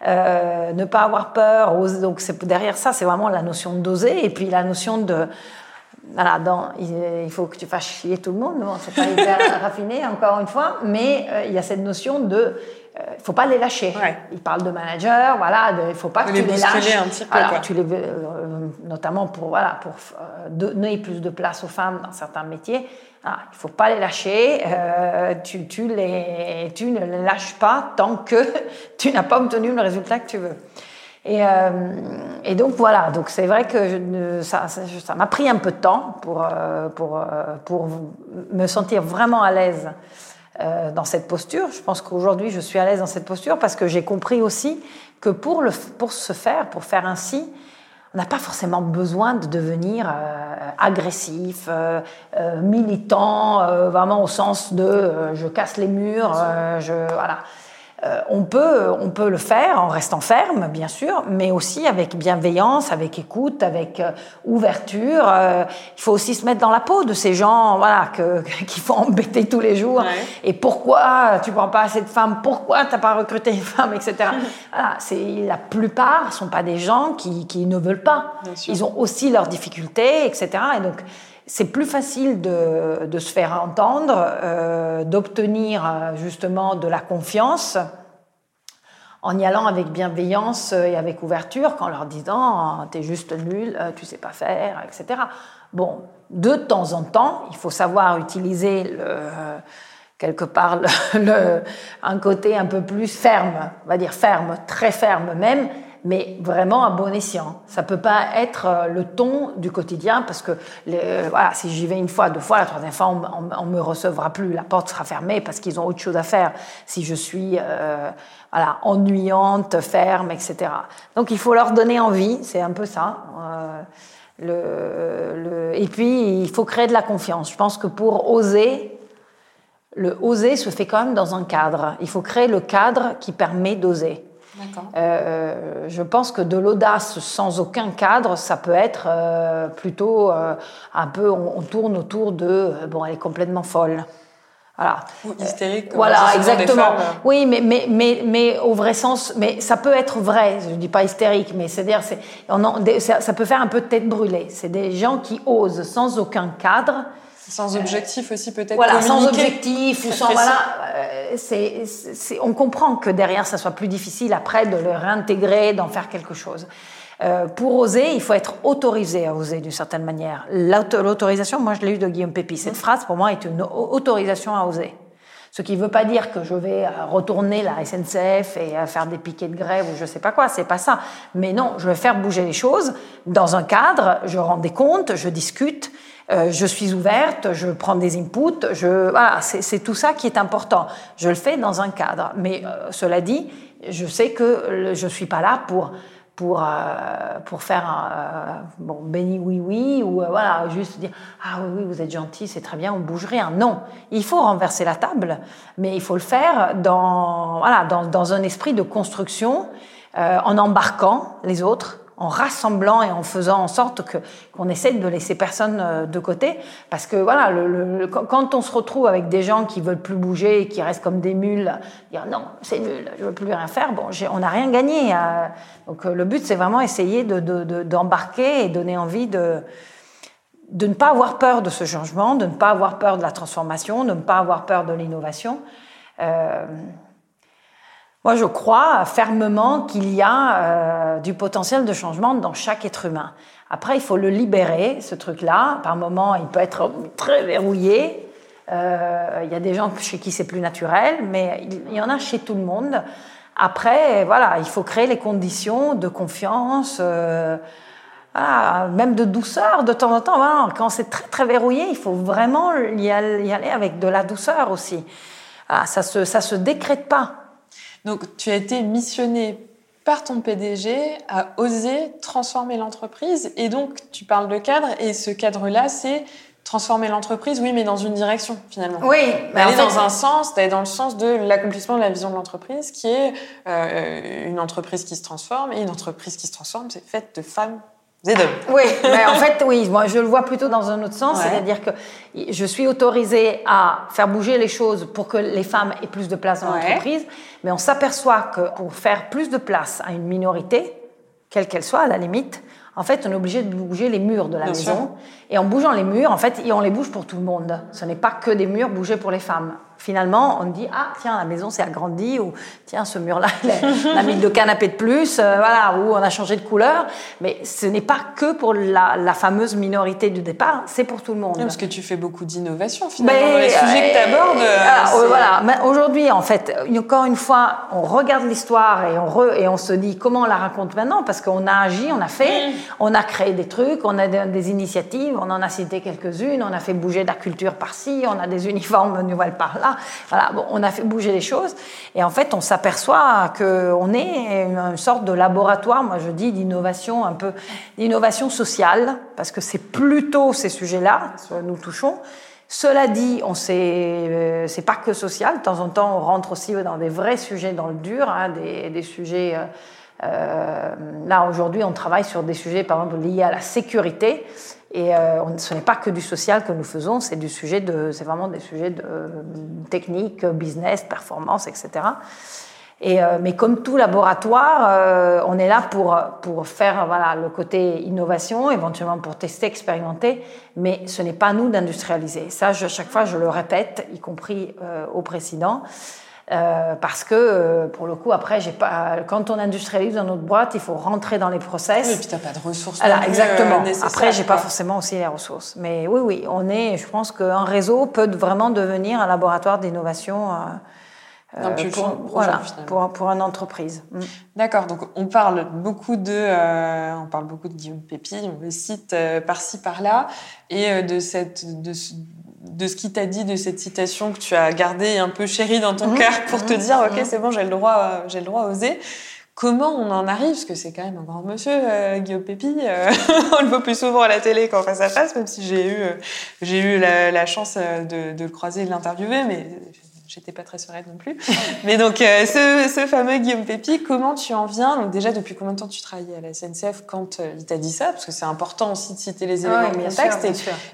euh, ne pas avoir peur. Donc derrière ça, c'est vraiment la notion d'oser et puis la notion de voilà, dans, il faut que tu fasses chier tout le monde. Bon, c'est pas hyper raffiné, encore une fois, mais euh, il y a cette notion de il euh, faut pas les lâcher. Il parle de manager, voilà, il faut pas que tu les lâches. Un petit peu, Tu les, euh, notamment pour voilà pour donner plus de place aux femmes dans certains métiers. Ah, il faut pas les lâcher. tu, tu, les, tu ne les lâches pas tant que tu n'as pas obtenu le résultat que tu veux. Et, euh, et, donc voilà, donc c'est vrai que ça m'a pris un peu de temps pour, euh, pour, euh, pour me sentir vraiment à l'aise dans cette posture. Je pense qu'aujourd'hui je suis à l'aise dans cette posture parce que j'ai compris aussi que pour, le, pour se faire, pour faire ainsi, on n'a pas forcément besoin de devenir agressif, militant, vraiment au sens de je casse les murs, je voilà. Euh, on, peut, on peut le faire en restant ferme, bien sûr, mais aussi avec bienveillance, avec écoute, avec euh, ouverture. Euh, il faut aussi se mettre dans la peau de ces gens voilà, que, qui font embêter tous les jours. Et pourquoi tu prends pas assez de femmes? Pourquoi tu n'as pas recruté une femme, etc. voilà, la plupart ne sont pas des gens qui, qui ne veulent pas. Ils ont aussi leurs difficultés, etc. Et donc, c'est plus facile de, se faire entendre, euh, d'obtenir euh, justement de la confiance en y allant avec bienveillance et avec ouverture qu'en leur disant t'es juste nul, euh, tu sais pas faire, etc. Bon, de temps en temps, il faut savoir utiliser quelque part un côté un peu plus ferme, on va dire ferme, très ferme même, mais vraiment à bon escient. Ça peut pas être euh, le ton du quotidien parce que voilà, si j'y vais une fois, deux fois, la troisième fois, on, ne me recevra plus, la porte sera fermée parce qu'ils ont autre chose à faire. Si je suis euh, voilà, ennuyante, ferme, etc. Donc il faut leur donner envie, c'est un peu ça. Euh, et puis il faut créer de la confiance. Je pense que pour oser, le oser se fait quand même dans un cadre. Il faut créer le cadre qui permet d'oser. Euh, je pense que de l'audace sans aucun cadre, ça peut être euh, plutôt euh, un peu, on, tourne autour de, bon, elle est complètement folle. Voilà. Ou hystérique. voilà, exactement. Oui, mais, mais, mais, mais au vrai sens, mais ça peut être vrai, je ne dis pas hystérique, mais c'est-à-dire, ça, ça peut faire un peu tête brûlée. C'est des gens qui osent sans aucun cadre sans objectif aussi peut-être. Voilà, sans objectif ou sans voilà, euh, c'est, on comprend que derrière ça soit plus difficile après de le réintégrer, d'en faire quelque chose. Euh, pour oser, il faut être autorisé à oser d'une certaine manière. L'autorisation, moi je l'ai eu de Guillaume Pépi. Cette mmh. phrase pour moi est une autorisation à oser. Ce qui ne veut pas dire que je vais euh, retourner la SNCF et faire des piquets de grève ou je sais pas quoi, c'est pas ça. Mais non, je vais faire bouger les choses dans un cadre, je rends des comptes, je discute, euh, je suis ouverte, je prends des inputs, je, voilà, c'est tout ça qui est important. Je le fais dans un cadre. Mais euh, cela dit, je sais que je ne suis pas là pour pour, euh, pour faire un bon, béni oui oui ou voilà juste dire ah oui oui vous êtes gentil c'est très bien on bouge rien non il faut renverser la table mais il faut le faire dans voilà dans, dans un esprit de construction en embarquant les autres en rassemblant et en faisant en sorte que qu'on essaie de laisser personne euh, de côté parce que voilà le, quand on se retrouve avec des gens qui veulent plus bouger et qui restent comme des mules dire non c'est nul je veux plus rien faire bon on n'a rien gagné euh. donc euh, le but c'est vraiment essayer de, d'embarquer et donner envie de de ne pas avoir peur de ce changement, de ne pas avoir peur de la transformation, de ne pas avoir peur de l'innovation. Moi, je crois fermement qu'il y a euh, du potentiel de changement dans chaque être humain. Après, il faut le libérer, ce truc-là. Par moments, il peut être très verrouillé. Euh, il y a des gens chez qui c'est plus naturel, mais il y en a chez tout le monde. Après, voilà, il faut créer les conditions de confiance, euh, même de douceur de temps en temps. quand c'est très très verrouillé, il faut vraiment y aller avec de la douceur aussi. ça se ça se décrète pas. Donc, tu as été missionné par ton PDG à oser transformer l'entreprise. Et donc, tu parles de cadre, et ce cadre-là, c'est transformer l'entreprise, oui, mais dans une direction, finalement. Oui. Mais aller dans un sens, d'aller dans le sens de l'accomplissement de la vision de l'entreprise, qui est euh, une entreprise qui se transforme. Et une entreprise qui se transforme, c'est faite de femmes oui, mais en fait, oui, moi je le vois plutôt dans un autre sens, c'est-à-dire que je suis autorisée à faire bouger les choses pour que les femmes aient plus de place dans l'entreprise, mais on s'aperçoit que pour faire plus de place à une minorité, quelle qu'elle soit à la limite, en fait, on est obligé de bouger les murs de la maison. Et en bougeant les murs, en fait, on les bouge pour tout le monde. Ce n'est pas que des murs bougés pour les femmes finalement, on dit ah tiens la maison s'est agrandie ou tiens ce mur-là on a mis deux canapés de plus, euh, voilà ou on a changé de couleur. Mais ce n'est pas que pour la, fameuse minorité du départ, c'est pour tout le monde. parce que tu fais beaucoup d'innovation finalement dans les sujets que tu abordes. Euh, voilà. Mais aujourd'hui en fait, encore une fois, on regarde l'histoire et on et on se dit comment on la raconte maintenant? Parce qu'on a agi, on a fait, on a créé des trucs, on a des, initiatives, on en a cité quelques-unes, on a fait bouger la culture par-ci, on a des uniformes nouvelles par-là. Voilà, bon, on a fait bouger les choses. Et en fait, on s'aperçoit qu'on est une sorte de laboratoire, moi je dis, d'innovation, un peu d'innovation sociale, parce que c'est plutôt ces sujets-là que nous touchons. Cela dit, on sait, euh, pas que social. De temps en temps, on rentre aussi dans des vrais sujets dans le dur, hein, des, des, sujets. Euh, euh, là aujourd'hui, on travaille sur des sujets, par exemple, liés à la sécurité. Et euh, ce n'est pas que du social que nous faisons, c'est du sujet de, c'est vraiment des sujets de euh, technique, business, performance, etc. Et, euh, mais comme tout laboratoire, on est là pour, pour faire voilà, le côté innovation, éventuellement pour tester, expérimenter, mais ce n'est pas nous d'industrialiser. Ça, je, à chaque fois, je le répète, y compris au président. Euh, parce que euh, pour le coup après j'ai pas quand on industrialise dans notre boîte il faut rentrer dans les process. Oui, et puis t'as pas de ressources Alors, exactement. euh, après j'ai pas forcément aussi les ressources. Mais oui oui on est je pense qu'un réseau peut vraiment devenir un laboratoire d'innovation euh, pour, voilà, pour, pour, une entreprise. Mm. D'accord, donc on parle beaucoup de, euh, on parle beaucoup de Guillaume Pépi, on le cite euh, par-ci par-là, et de cette, de, de ce qu'il t'a dit, de cette citation que tu as gardée un peu chérie dans ton mm-hmm. cœur pour te mm-hmm. dire, ok, mm-hmm. c'est bon, j'ai le droit, j'ai le droit à oser. Comment on en arrive? Parce que c'est quand même un grand monsieur, Guillaume Pépi. on le voit plus souvent à la télé qu'en face à face, même si j'ai eu, j'ai eu la, la chance de, de, le croiser et de l'interviewer, mais j'étais pas très sereine non plus. Mais donc, euh, ce, ce, fameux Guillaume Pépi, comment tu en viens Donc déjà, depuis combien de temps tu travaillais à la SNCF quand euh, il t'a dit ça? Parce que c'est important aussi de citer les éléments de contexte.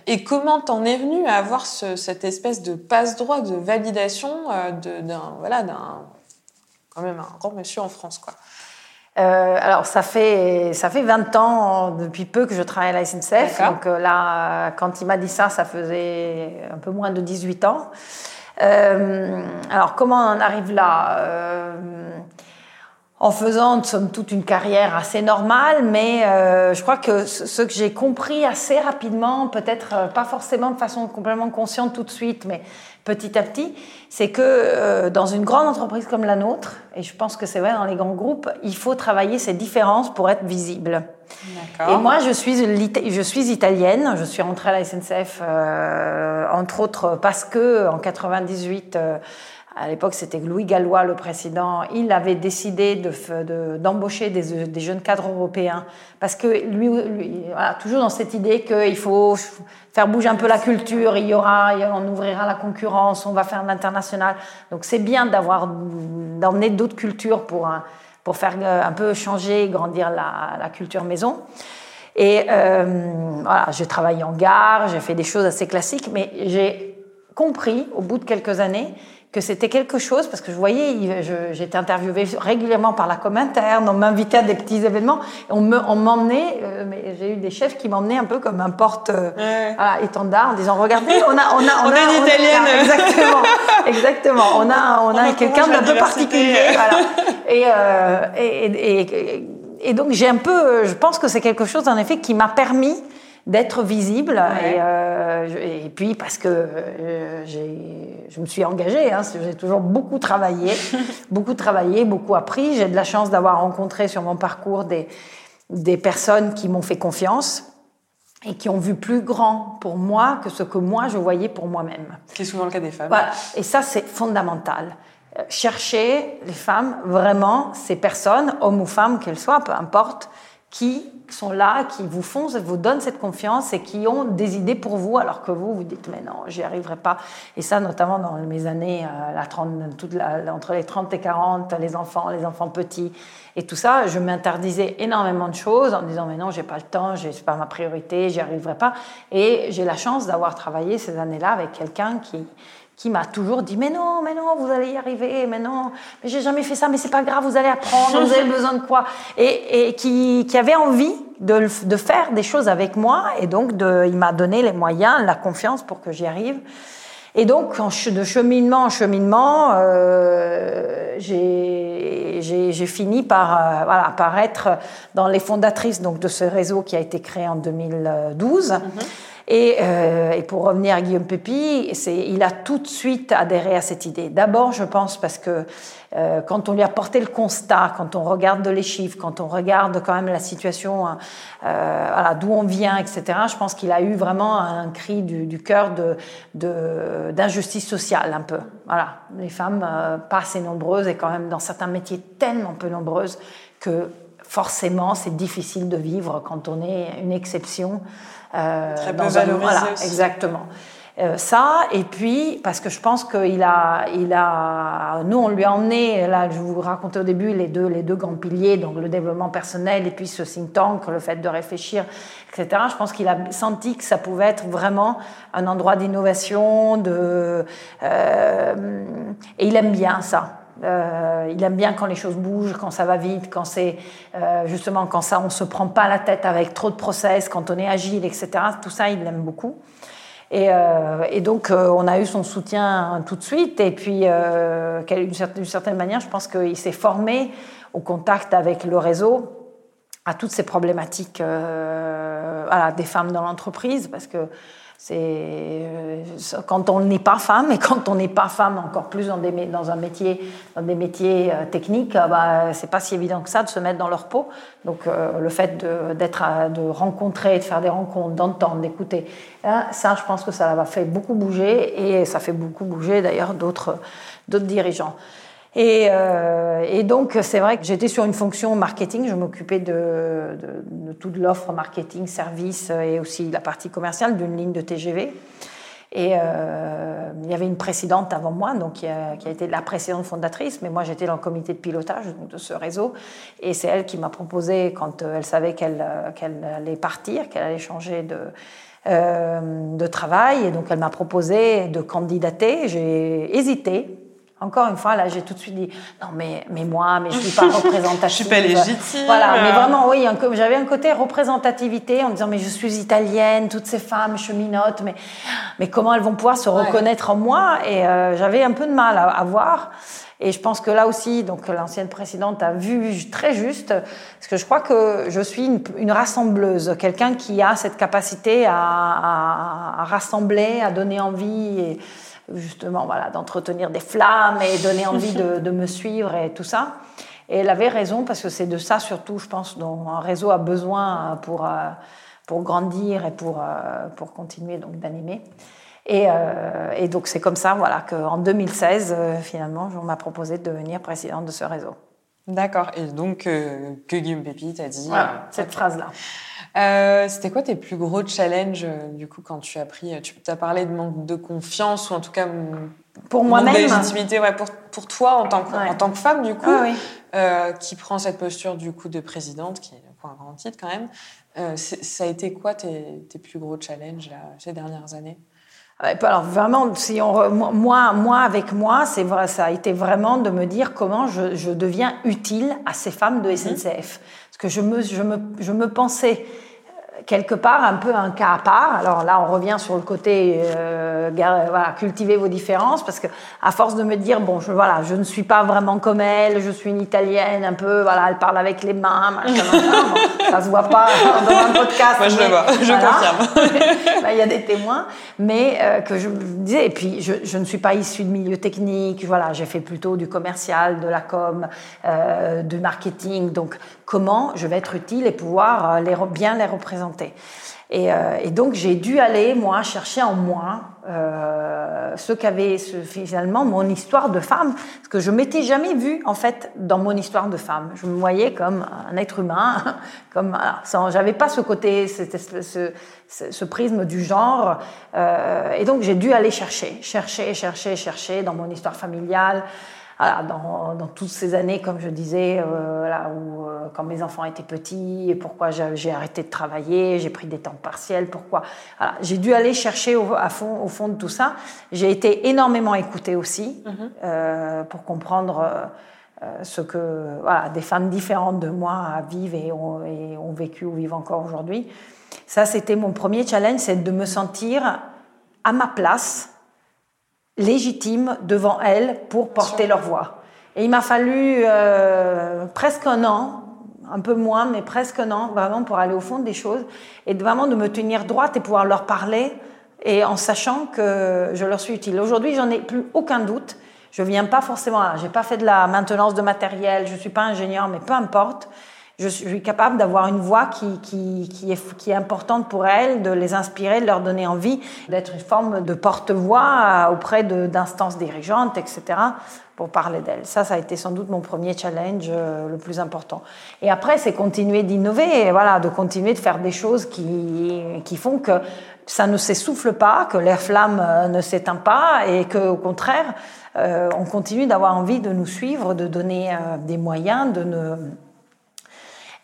et, et, comment t'en es venu à avoir ce, cette espèce de passe-droit, de validation euh, d'un voilà, d'un quand même un grand monsieur en France, quoi? Euh, alors, ça fait, ça fait 20 ans depuis peu que je travaille à la SNCF. Donc là, quand il m'a dit ça, ça faisait un peu moins de 18 ans. Euh, alors, comment on en arrive là euh, en faisant somme toute une carrière assez normale, mais euh, je crois que ce que j'ai compris assez rapidement, peut-être pas forcément de façon complètement consciente tout de suite, mais petit à petit, c'est que dans une grande entreprise comme la nôtre, et je pense que c'est vrai dans les grands groupes, il faut travailler ces différences pour être visible. Et moi, je suis, je suis italienne. Je suis rentrée à la SNCF, euh, entre autres, parce que en 98, euh, à l'époque, c'était Louis Gallois, le président. Il avait décidé d'embaucher de, des, jeunes cadres européens parce que lui, toujours dans cette idée qu'il faut faire bouger un peu la culture. Il y aura, on ouvrira la concurrence, on va faire l'international. Donc, c'est bien d'avoir d'emmener d'autres cultures pour pour faire euh, un peu changer, grandir la, la culture maison. Et euh, voilà, j'ai travaillé en gare, j'ai fait des choses assez classiques, mais j'ai compris au bout de quelques années que c'était quelque chose, parce que je voyais, j'étais interviewée régulièrement par la com interne, on m'invitait à des petits événements, on m'emmenait, euh, mais j'ai eu des chefs qui m'emmenaient un peu comme un porte euh, en disant regardez, on a, on a, on, a, une italienne, exactement, exactement, on a, on, a quelqu'un d'un peu particulier, voilà. Euh, et, et, et, et donc j'ai un peu, je pense que c'est quelque chose en effet qui m'a permis d'être visible. Et, euh, et, puis parce que euh, je me suis engagée, hein, j'ai toujours beaucoup travaillé, beaucoup travaillé, beaucoup appris. J'ai de la chance d'avoir rencontré sur mon parcours des, des personnes qui m'ont fait confiance et qui ont vu plus grand pour moi que ce que moi je voyais pour moi-même. Ce qui est souvent le cas des femmes. Voilà. Et ça, c'est fondamental. Euh, chercher les femmes, vraiment, ces personnes, hommes ou femmes qu'elles soient, peu importe, qui sont là, qui vous font, vous donnent cette confiance et qui ont des idées pour vous, alors que vous, vous dites, mais non, j'y arriverai pas. Et ça, notamment dans mes années, euh, la 30, toute la, entre les 30 et 40, les enfants, les enfants petits, et tout ça, je m'interdisais énormément de choses en disant, mais non, j'ai pas le temps, c'est pas ma priorité, j'y arriverai pas. Et j'ai la chance d'avoir travaillé ces années-là avec quelqu'un qui, qui m'a toujours dit mais non, mais non, vous allez y arriver, mais non, mais j'ai jamais fait ça, mais c'est pas grave, vous allez apprendre, vous avez besoin de quoi Et, et qui, qui, avait envie de, de, faire des choses avec moi, et donc de, il m'a donné les moyens, la confiance pour que j'y arrive. Et donc, de cheminement en cheminement, euh, j'ai fini par, euh, voilà, par être dans les fondatrices donc, de ce réseau qui a été créé en 2012. Et, euh, et, pour revenir à Guillaume Pépi, il a tout de suite adhéré à cette idée. D'abord, je pense parce que euh, quand on lui a porté le constat, quand on regarde les chiffres, quand on regarde quand même la situation, euh, voilà, d'où on vient, etc., je pense qu'il a eu vraiment un cri du, cœur d'injustice de, sociale un peu. Voilà, les femmes euh, pas assez nombreuses et quand même dans certains métiers tellement peu nombreuses que forcément c'est difficile de vivre quand on est une exception. Euh, Très peu valorisé voilà, aussi. Exactement. Euh, ça, et puis, parce que je pense qu'il a, il a, nous, on lui a emmené, là, je vous racontais au début, les deux, les deux grands piliers, donc le développement personnel et puis ce think tank, le fait de réfléchir, etc. Je pense qu'il a senti que ça pouvait être vraiment un endroit d'innovation, de, euh, et il aime bien ça. Euh, il aime bien quand les choses bougent, quand ça va vite, quand c'est euh, justement quand ça on se prend pas la tête avec trop de process, quand on est agile, etc. Tout ça, il l'aime beaucoup. Et, euh, donc euh, on a eu son soutien tout de suite. Et puis d'une certaine, manière, je pense qu'il s'est formé au contact avec le réseau à toutes ces problématiques des femmes dans l'entreprise, parce que quand on n'est pas femme et quand on n'est pas femme encore plus dans, des, dans un métier dans des métiers euh, techniques bah, c'est pas si évident que ça de se mettre dans leur peau. Donc euh, le fait d'être de, rencontrer de faire des rencontres d'entendre d'écouter hein, ça je pense que ça va fait beaucoup bouger et ça fait beaucoup bouger d'ailleurs d'autres dirigeants et, euh, et, donc, c'est vrai que j'étais sur une fonction marketing. Je m'occupais de, de, de, toute l'offre marketing, service et aussi la partie commerciale d'une ligne de TGV. Et euh, il y avait une précédente avant moi, donc qui a, qui a, été la précédente fondatrice, mais moi j'étais dans le comité de pilotage de ce réseau. Et c'est elle qui m'a proposé, quand euh, elle savait qu'elle qu'elle allait partir, qu'elle allait changer de, euh, de travail, et donc elle m'a proposé de candidater. J'ai hésité, encore une fois, là, j'ai tout de suite dit non, mais, mais moi, mais je suis pas représentative. je suis pas légitime. Voilà, mais vraiment, oui, j'avais un côté représentativité en disant mais je suis italienne, toutes ces femmes cheminotes, mais, mais comment elles vont pouvoir se reconnaître en moi? Et euh, j'avais un peu de mal à, à, voir. Et je pense que là aussi, donc l'ancienne présidente a vu très juste, parce que je crois que je suis une, une rassembleuse, quelqu'un qui a cette capacité à, à, à, rassembler, à donner envie. Et, justement voilà, d'entretenir des flammes et donner envie de, de, me suivre et tout ça. Et elle avait raison parce que c'est de ça surtout, je pense, dont un réseau a besoin pour, euh, pour grandir et pour, euh, pour continuer donc d'animer. Et, euh, et, donc c'est comme ça voilà, qu'en 2016, finalement, on m'a proposé de devenir présidente de ce réseau. D'accord. Et donc, euh, que Guillaume Pépi t'a dit voilà, cette phrase-là. Euh, C'était quoi tes plus gros challenges, euh, du coup, quand tu as pris... Tu as parlé de manque de confiance, ou en tout cas... Pour moi-même De légitimité, ouais, pour, pour toi, en tant, que, en tant que femme, du coup, ah, oui. euh, qui prend cette posture, du coup, de présidente, qui est un grand titre, quand même. Euh, ça a été quoi tes, tes plus gros challenges, là, ces dernières années? Alors vraiment, si on, moi, moi avec moi, c'est vrai, ça a été vraiment de me dire comment je, je deviens utile à ces femmes de SNCF, parce que je me, je me, je me pensais quelque part un peu un cas à part. Alors là, on revient sur le côté euh, voilà, cultiver vos différences, parce que à force de me dire bon, je, voilà, je ne suis pas vraiment comme elle, je suis une italienne un peu, voilà, elle parle avec les mains, machin, bon, ça se voit pas dans un podcast. Moi, je le vois, je voilà. confirme. Il y a des témoins, mais euh, que je me disais, et puis je, je, ne suis pas issue de milieu technique, voilà, j'ai fait plutôt du commercial, de la com, euh, du marketing, donc comment je vais être utile et pouvoir euh, les, bien les représenter? Et, euh, et donc j'ai dû aller, moi, chercher en moi euh, ce qu'avait finalement mon histoire de femme, ce que je m'étais jamais vue en fait dans mon histoire de femme. Je me voyais comme un être humain, comme j'avais pas ce côté, ce, ce, ce, prisme du genre, euh, et donc j'ai dû aller chercher, chercher, chercher, chercher dans mon histoire familiale voilà, dans, dans, toutes ces années, comme je disais, euh, là où euh, quand mes enfants étaient petits, et pourquoi j'ai arrêté de travailler, j'ai pris des temps partiels, pourquoi. Voilà, j'ai dû aller chercher au, à fond, au fond de tout ça. J'ai été énormément écoutée aussi mm -hmm. euh, pour comprendre ce que voilà, des femmes différentes de moi vivent et ont, et ont vécu ou vivent encore aujourd'hui. Ça, c'était mon premier challenge, c'est de me sentir à ma place légitimes devant elles pour porter leur voix. Et il m'a fallu euh, presque un an, un peu moins, mais presque un an, vraiment pour aller au fond des choses et vraiment de me tenir droite et pouvoir leur parler et en sachant que je leur suis utile. Aujourd'hui, j'en ai plus aucun doute. Je viens pas forcément, j'ai pas fait de la maintenance de matériel, je suis pas ingénieur, mais peu importe je suis capable d'avoir une voix qui, est, importante pour elles, de les inspirer, de leur donner envie, d'être une forme de porte-voix auprès d'instances dirigeantes, etc., pour parler d'elles. Ça, ça a été sans doute mon premier challenge euh, le plus important. Et après, c'est continuer d'innover, voilà, de continuer de faire des choses qui, font que ça ne s'essouffle pas, que l'air flamme euh, ne s'éteint pas et que, au contraire, euh, on continue d'avoir envie de nous suivre, de donner euh, des moyens, de ne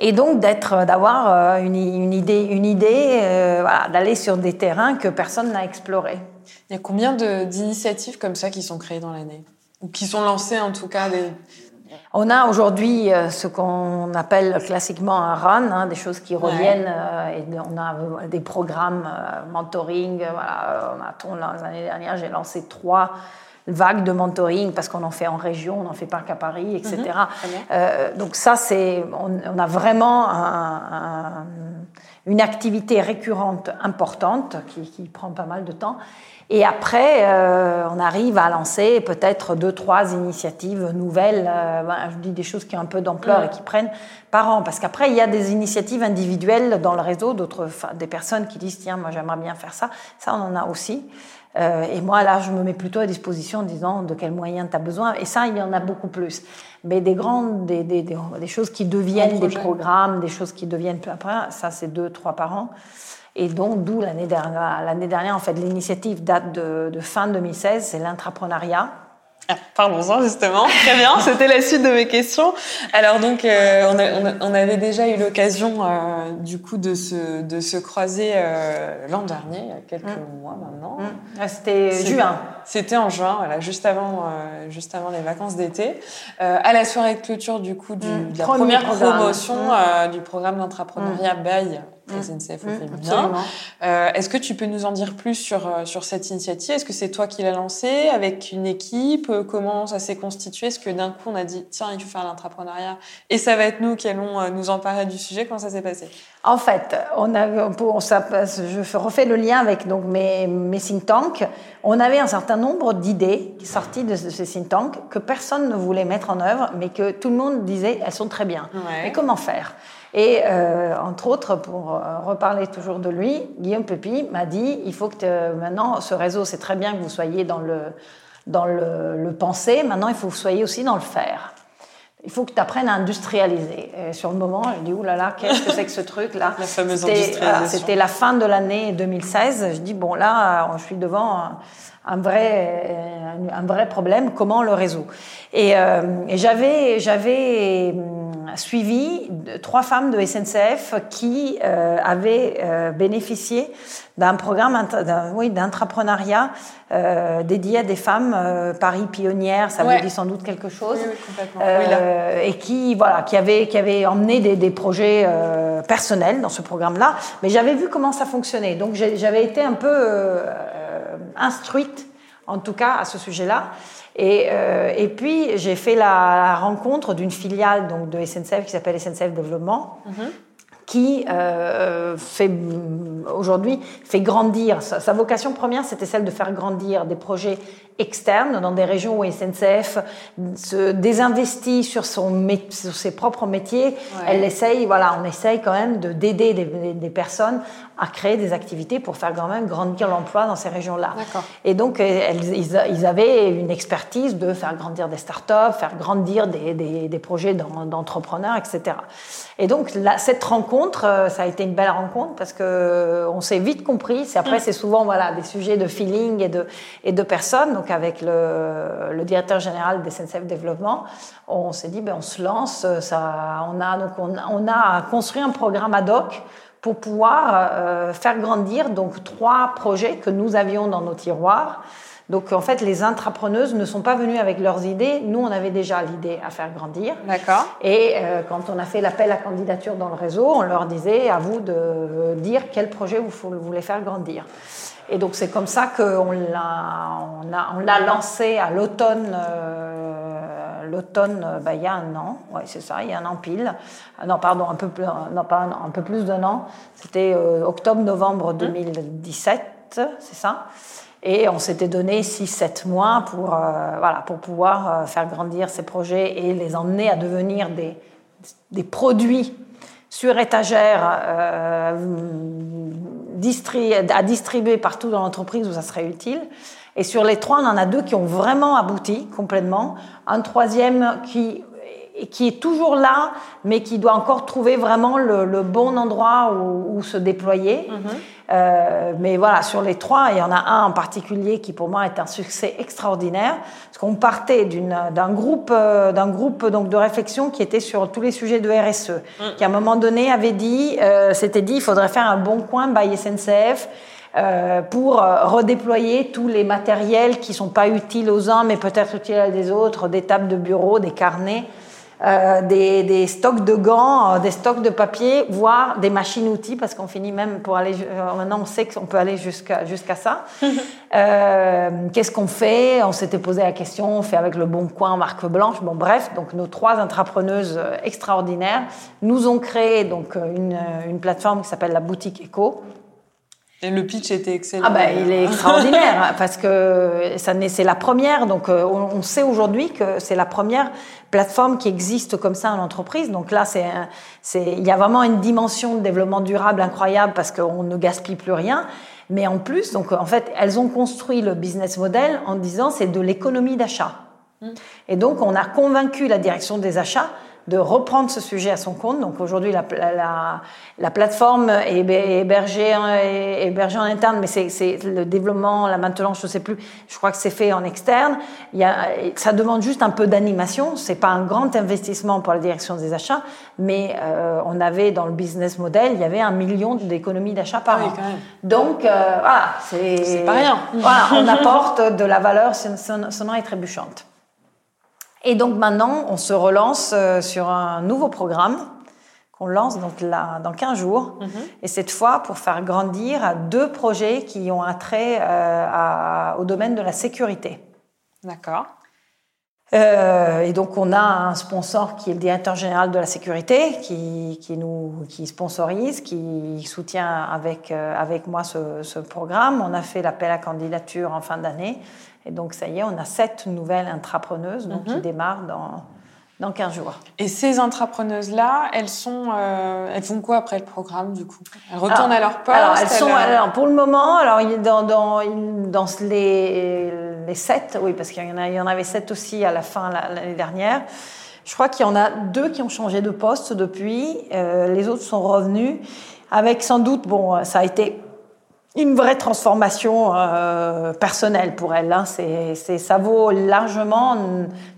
et donc d'être, d'avoir euh, une, une, idée, une idée, euh, voilà, d'aller sur des terrains que personne n'a explorés. Il y a combien d'initiatives comme ça qui sont créées dans l'année? Ou qui sont lancées en tout cas des... On a aujourd'hui euh, ce qu'on appelle classiquement un run, hein, des choses qui reviennent. Ouais. et on a des programmes mentoring. Voilà, on a, l'année dernière, j'ai lancé trois vague de mentoring parce qu'on en fait en région, on n'en fait pas qu'à Paris, etc. Mhm. donc ça, c'est, on, a vraiment une activité récurrente importante qui, qui, prend pas mal de temps. Et après, euh, on arrive à lancer peut-être deux, trois initiatives nouvelles. Euh, je dis des choses qui ont un peu d'ampleur et qui prennent par an. Parce qu'après, il y a des initiatives individuelles dans le réseau, d'autres, des personnes qui disent tiens, moi j'aimerais bien faire ça. Ça, on en a aussi. Euh, et moi, là, je me mets plutôt à disposition en disant de quels moyens tu as besoin. Et ça, il y en a beaucoup plus. Mais des grandes, des, des, des, des choses qui deviennent des programmes, des choses qui deviennent après, ça, c'est deux, trois par an. Et donc, d'où l'année dernière, l'année dernière, en fait, l'initiative date de, de fin 2016, c'est l'intrapreneuriat. Ah, Parlons-en justement. Très bien, c'était la suite de mes questions. Alors donc, euh, on, on, avait déjà eu l'occasion euh, du coup de se, de se croiser euh, l'an dernier, il y a quelques mm. mois maintenant. Mm. c'était juin. C'était en juin, voilà, juste avant, juste avant les vacances d'été, à la soirée de clôture du coup du, mm. de la première promotion du programme d'entrepreneuriat SNCF au féminin. Est-ce que tu peux nous en dire plus sur, sur cette initiative? Est-ce que c'est toi qui l'as lancée avec une équipe? Comment ça s'est constitué? Est-ce que d'un coup on a dit tiens il faut faire l'entrepreneuriat et ça va être nous qui allons nous emparer du sujet? Comment ça s'est passé? En fait, on a, pour, ça, je refais le lien avec donc mes, mes think tanks. On avait un certain nombre d'idées sorties de, ces think tanks que personne ne voulait mettre en œuvre, mais que tout le monde disait elles sont très bien. Mais comment faire? Et euh, entre autres, pour euh, reparler toujours de lui, Guillaume Pepi m'a dit il faut que maintenant, ce réseau, c'est très bien que vous soyez dans le, dans le, le, penser, maintenant il faut que vous soyez aussi dans le faire. Il faut que tu apprennes à industrialiser. Et sur le moment, je dis, oulala, là là, qu'est-ce que c'est que ce truc-là? La fameuse industrialisation. C'était la fin de l'année 2016. Je dis, bon, là, je suis devant un vrai, un vrai problème, comment le résout Et, euh, et j'avais, j'avais suivi trois femmes de SNCF qui euh, avaient euh, bénéficié d'un programme oui, d'entrepreneuriat euh, dédié à des femmes, Paris pionnière, ça vous dit sans doute quelque chose, oui, complètement. Et qui voilà, qui avait qui avait emmené des, des projets personnels dans ce programme-là. Mais j'avais vu comment ça fonctionnait, donc j'avais été un peu instruite, en tout cas à ce sujet-là. Et, euh, et, puis, j'ai fait la, rencontre d'une filiale donc, de SNCF qui s'appelle SNCF Développement, -hmm qui euh, fait aujourd'hui fait grandir. Sa, sa vocation première, c'était celle de faire grandir des projets externes dans des régions où SNCF se désinvestit sur, son, sur ses propres métiers. Ouais. Elle essaye, voilà, on essaye quand même de d'aider des, des, personnes à créer des activités pour faire quand même grandir l'emploi dans ces régions-là. Et donc, elles, ils, avaient une expertise de faire grandir des startups, faire grandir des, des, des projets d'entrepreneurs, etc. Et donc, là, cette rencontre, euh, ça a été une belle rencontre parce que euh, on s'est vite compris. Après, mm. c'est souvent voilà des sujets de feeling et de et de personnes. Donc, avec le, le directeur général des SNCF Développement, on s'est dit ben on se lance. Ça, on a donc on, on a construit un programme ad hoc pour pouvoir euh, faire grandir donc trois projets que nous avions dans nos tiroirs. Donc en fait, les intrapreneuses ne sont pas venues avec leurs idées. Nous, on avait déjà l'idée à faire grandir. D'accord. Et euh, quand on a fait l'appel à candidature dans le réseau, on leur disait à vous de dire quel projet vous voulez faire grandir. Et donc c'est comme ça qu'on l'a, on a, on l'a lancé à l'automne. Euh, l'automne, euh, bah, il y a un an, ouais, c'est ça, il y a un an pile. Non, pardon, un peu plus, non, pas un, un peu plus d'un an. C'était euh, octobre-novembre 2017, mmh. c'est ça. Et on s'était donné 6-7 mois pour, euh, voilà, pour pouvoir euh, faire grandir ces projets et les emmener à devenir des, des produits sur étagère euh, à distribuer partout dans l'entreprise où ça serait utile. Et sur les trois, on en a deux qui ont vraiment abouti complètement. Un troisième qui qui est toujours là, mais qui doit encore trouver vraiment le, bon endroit où, se déployer. Mm -hmm. Euh, mais voilà, sur les trois, il y en a un en particulier qui pour moi est un succès extraordinaire, parce qu'on partait d'un groupe, euh, d'un groupe donc de réflexion qui était sur tous les sujets de RSE, mm. qui à un moment donné avait dit, euh, s'était dit, il faudrait faire un bon coin by SNCF. Euh, pour redéployer tous les matériels qui sont pas utiles aux uns mais peut-être utiles à des autres, des tables de bureau, des carnets, euh, des, des, stocks de gants, euh, des stocks de papier, voire des machines-outils, parce qu'on finit même pour aller. Euh, maintenant, on sait qu'on peut aller jusqu'à jusqu'à ça. Qu'est-ce qu'on fait? On s'était posé la question. On fait avec le Bon Coin, marque blanche. Bon, bref, donc nos trois entrepreneuses extraordinaires nous ont créé donc une, une plateforme qui s'appelle la boutique Eco et le pitch était excellent. Ah ben, il est extraordinaire parce que ça c'est la première. Donc, euh, on sait aujourd'hui que c'est la première plateforme qui existe comme ça en entreprise. Donc là, c'est, c'est, il y a vraiment une dimension de développement durable incroyable parce qu'on ne gaspille plus rien. Mais en plus, donc en fait, elles ont construit le business model en disant c'est de l'économie d'achat. Mmh. Et donc, on a convaincu la direction des achats de reprendre ce sujet à son compte. Donc aujourd'hui, la, la, la, plateforme est hébergée, hébergée en interne, mais c'est le développement, la maintenance, je ne sais plus, je crois que c'est fait en externe. Il y a, ça demande juste un peu d'animation. C'est pas un grand investissement pour la direction des achats, mais euh, on avait dans le business model, il y avait un million d'économies d'achat par ah an. Donc euh, voilà, c'est pas rien. Voilà, on apporte de la valeur sonnant et trébuchante. Et donc maintenant, on se relance euh, sur un nouveau programme qu'on lance donc là, dans 15 jours. Mhm. Et cette fois, pour faire grandir deux projets qui ont un trait euh, au domaine de la sécurité. D'accord. Euh, et donc on a un sponsor qui est le directeur général de la sécurité, qui, qui nous qui sponsorise, qui soutient avec avec moi ce, ce programme. On a fait l'appel à candidature en fin d'année et donc, ça y est, on a sept nouvelles intrapreneuses donc, qui mhm. démarrent dans, dans 15 jours. Et ces intrapreneuses-là, elles, sont, euh, elles font quoi après le programme, du coup? Elles retournent à leur poste alors, elles sont, alors, pour le moment, alors, dans, dans, dans les, les sept, oui, parce qu'il y, y en avait sept aussi à la fin l'année dernière. Je crois qu'il y en a deux qui ont changé de poste depuis. Euh, les autres sont revenus avec sans doute, bon, ça a été une vraie transformation euh, personnelle pour elles. Hein. C'est, ça vaut largement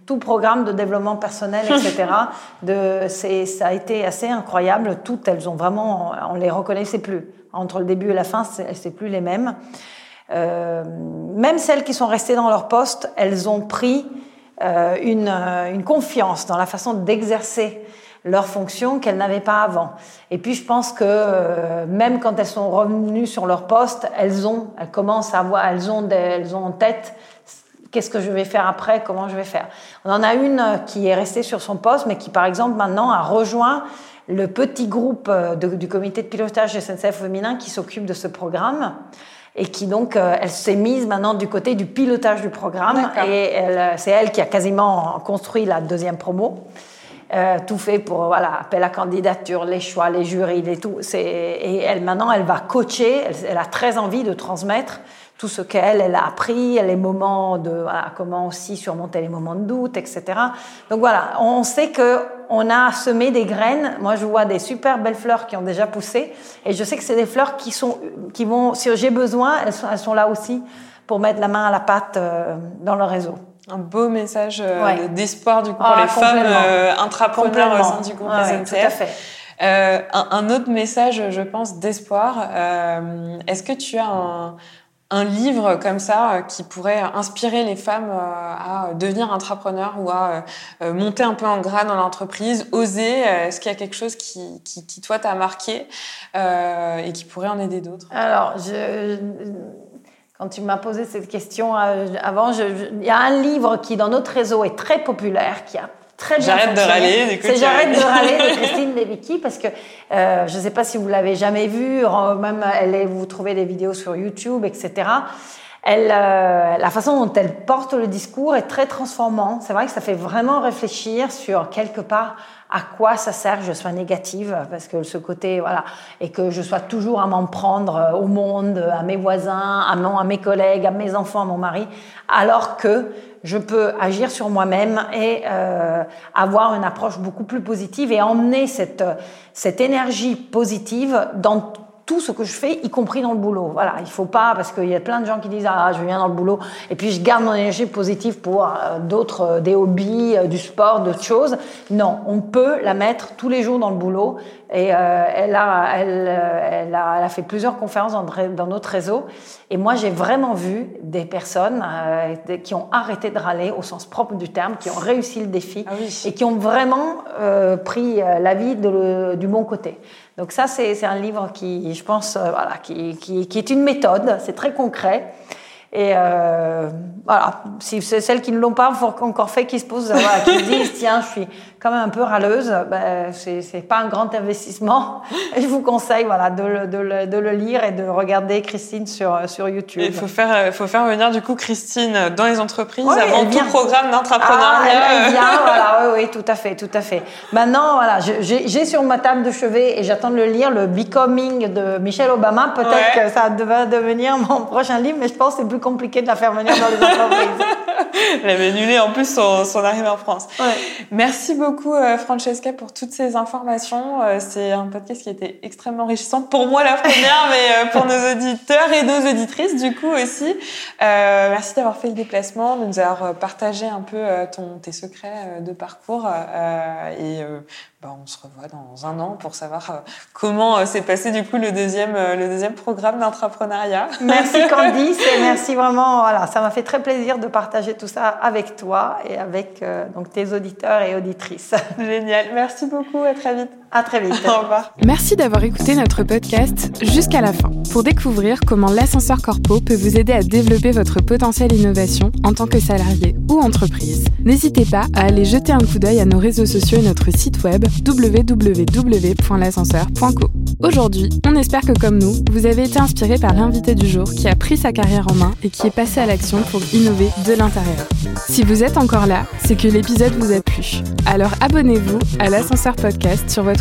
tout programme de développement personnel, etc. de, c'est, ça a été assez incroyable. Toutes, elles ont vraiment, on les reconnaissait plus. Entre le début et la fin, c'est, c'est plus les mêmes. Euh, même celles qui sont restées dans leur poste, elles ont pris euh, une, une confiance dans la façon d'exercer leurs fonctions qu'elles n'avaient pas avant. Et puis je pense que euh, même quand elles sont revenues sur leur poste, elles ont, elles commencent à voir, elles ont, elles ont en tête qu'est-ce que je vais faire après, comment je vais faire. On en a une qui est restée sur son poste, mais qui par exemple maintenant a rejoint le petit groupe euh, du comité de pilotage SNCF féminin qui s'occupe de ce programme et qui donc euh, elle s'est mise maintenant du côté du pilotage du programme et c'est elle qui a quasiment construit la deuxième promo. Euh, tout fait pour voilà appel à candidature, les choix, les jurys, les tout. Et elle maintenant, elle va coacher. Elle, a très envie de transmettre tout ce qu'elle elle a appris, les moments de voilà, comment aussi surmonter les moments de doute, etc. Donc voilà, on sait que on a semé des graines. Moi, je vois des super belles fleurs qui ont déjà poussé, et je sais que c'est des fleurs qui sont qui vont. Si j'ai besoin, elles sont, elles sont là aussi pour mettre la main à la pâte euh, dans le réseau un beau message euh, d'espoir du coup pour ah, les femmes euh, intrapreneurs au sein du groupe SNCF. Tout à fait. Euh, un, autre message, je pense, d'espoir. Euh, Est-ce que tu as un, un, livre comme ça qui pourrait inspirer les femmes à devenir intrapreneurs ou à monter un peu en gras dans l'entreprise, oser Est-ce qu'il y a quelque chose qui, qui, qui toi, t'a marqué et qui pourrait en aider d'autres? Alors, je quand tu m'as posé cette question euh, avant, il y a un livre qui, dans notre réseau, est très populaire, qui a très bien J'arrête de râler. C'est J'arrête de râler de Christine Levicki parce que euh, je ne sais pas si vous l'avez jamais vu, même elle est, vous trouvez des vidéos sur YouTube, etc. Elle, euh, la façon dont elle porte le discours est très transformant. C'est vrai que ça fait vraiment réfléchir sur quelque part à quoi ça sert que je sois négative, parce que ce côté, voilà, et que je sois toujours à m'en prendre au monde, à mes voisins, à, mon, à mes collègues, à mes enfants, à mon mari, alors que je peux agir sur moi-même et euh, avoir une approche beaucoup plus positive et emmener cette, cette énergie positive dans tout ce que je fais, y compris dans le boulot. Voilà, il faut pas, parce qu'il y a plein de gens qui disent ah je viens dans le boulot et puis je garde mon énergie positive pour euh, d'autres, euh, des hobbies, euh, du sport, d'autres choses. Non, on peut la mettre tous les jours dans le boulot. Et elle, a, elle, elle, a, elle, a, fait plusieurs conférences dans, dans notre réseau. Et moi, j'ai vraiment vu des personnes qui ont arrêté de râler au sens propre du terme, qui ont réussi le défi ah et qui ont vraiment pris la vie de du bon côté. Donc ça, c'est un livre qui, je pense, euh, voilà, qui, qui, qui, est une méthode, c'est très concret. Et euh, voilà, si c'est celles qui ne l'ont pas encore fait, qui se posent, voilà, qui se disent, tiens, je suis quand même un peu râleuse, ben, c'est pas un grand investissement. Et je vous conseille voilà, de le, de, le, de, le, lire et de regarder Christine sur, sur YouTube. Il faut faire, faut faire venir du coup Christine dans les entreprises avant tout programme d'entrepreneuriat. Ah, voilà, oui, oui, tout à fait, tout à fait. Maintenant, voilà, j'ai sur ma table de chevet et j'attends de le lire, le Becoming de Michelle Obama. Peut-être que ça va devenir mon prochain livre, mais je pense que c'est plus compliqué de la faire venir dans les entreprises. Elle avait annulé en plus son, son arrivée en France. Ouais. Merci beaucoup euh, Francesca pour toutes ces informations. Euh, c'est un podcast qui a été extrêmement enrichissant pour moi la première, mais euh, pour nos auditeurs et nos auditrices du coup aussi. merci d'avoir fait le déplacement, de nous avoir partagé un peu ton, tes secrets de parcours et bah, on se revoit dans un an pour savoir comment s'est passé du coup le deuxième, le deuxième programme d'entrepreneuriat. Merci Candice et merci vraiment. Voilà, ça m'a fait très plaisir de partager tout ça avec toi et avec donc tes auditeurs et auditrices. Génial. Merci beaucoup. À très vite. À très vite. Au revoir. Merci d'avoir écouté notre podcast jusqu'à la fin. Pour découvrir comment l'ascenseur corpo peut vous aider à développer votre potentiel innovation en tant que salarié ou entreprise, n'hésitez pas à aller jeter un coup d'œil à nos réseaux sociaux et notre site web www.l'ascenseur.co. Aujourd'hui, on espère que comme nous, vous avez été inspiré par l'invité du jour qui a pris sa carrière en main et qui est passé à l'action pour innover de l'intérieur. Si vous êtes encore là, c'est que l'épisode vous a plu. Alors abonnez-vous à l'ascenseur podcast sur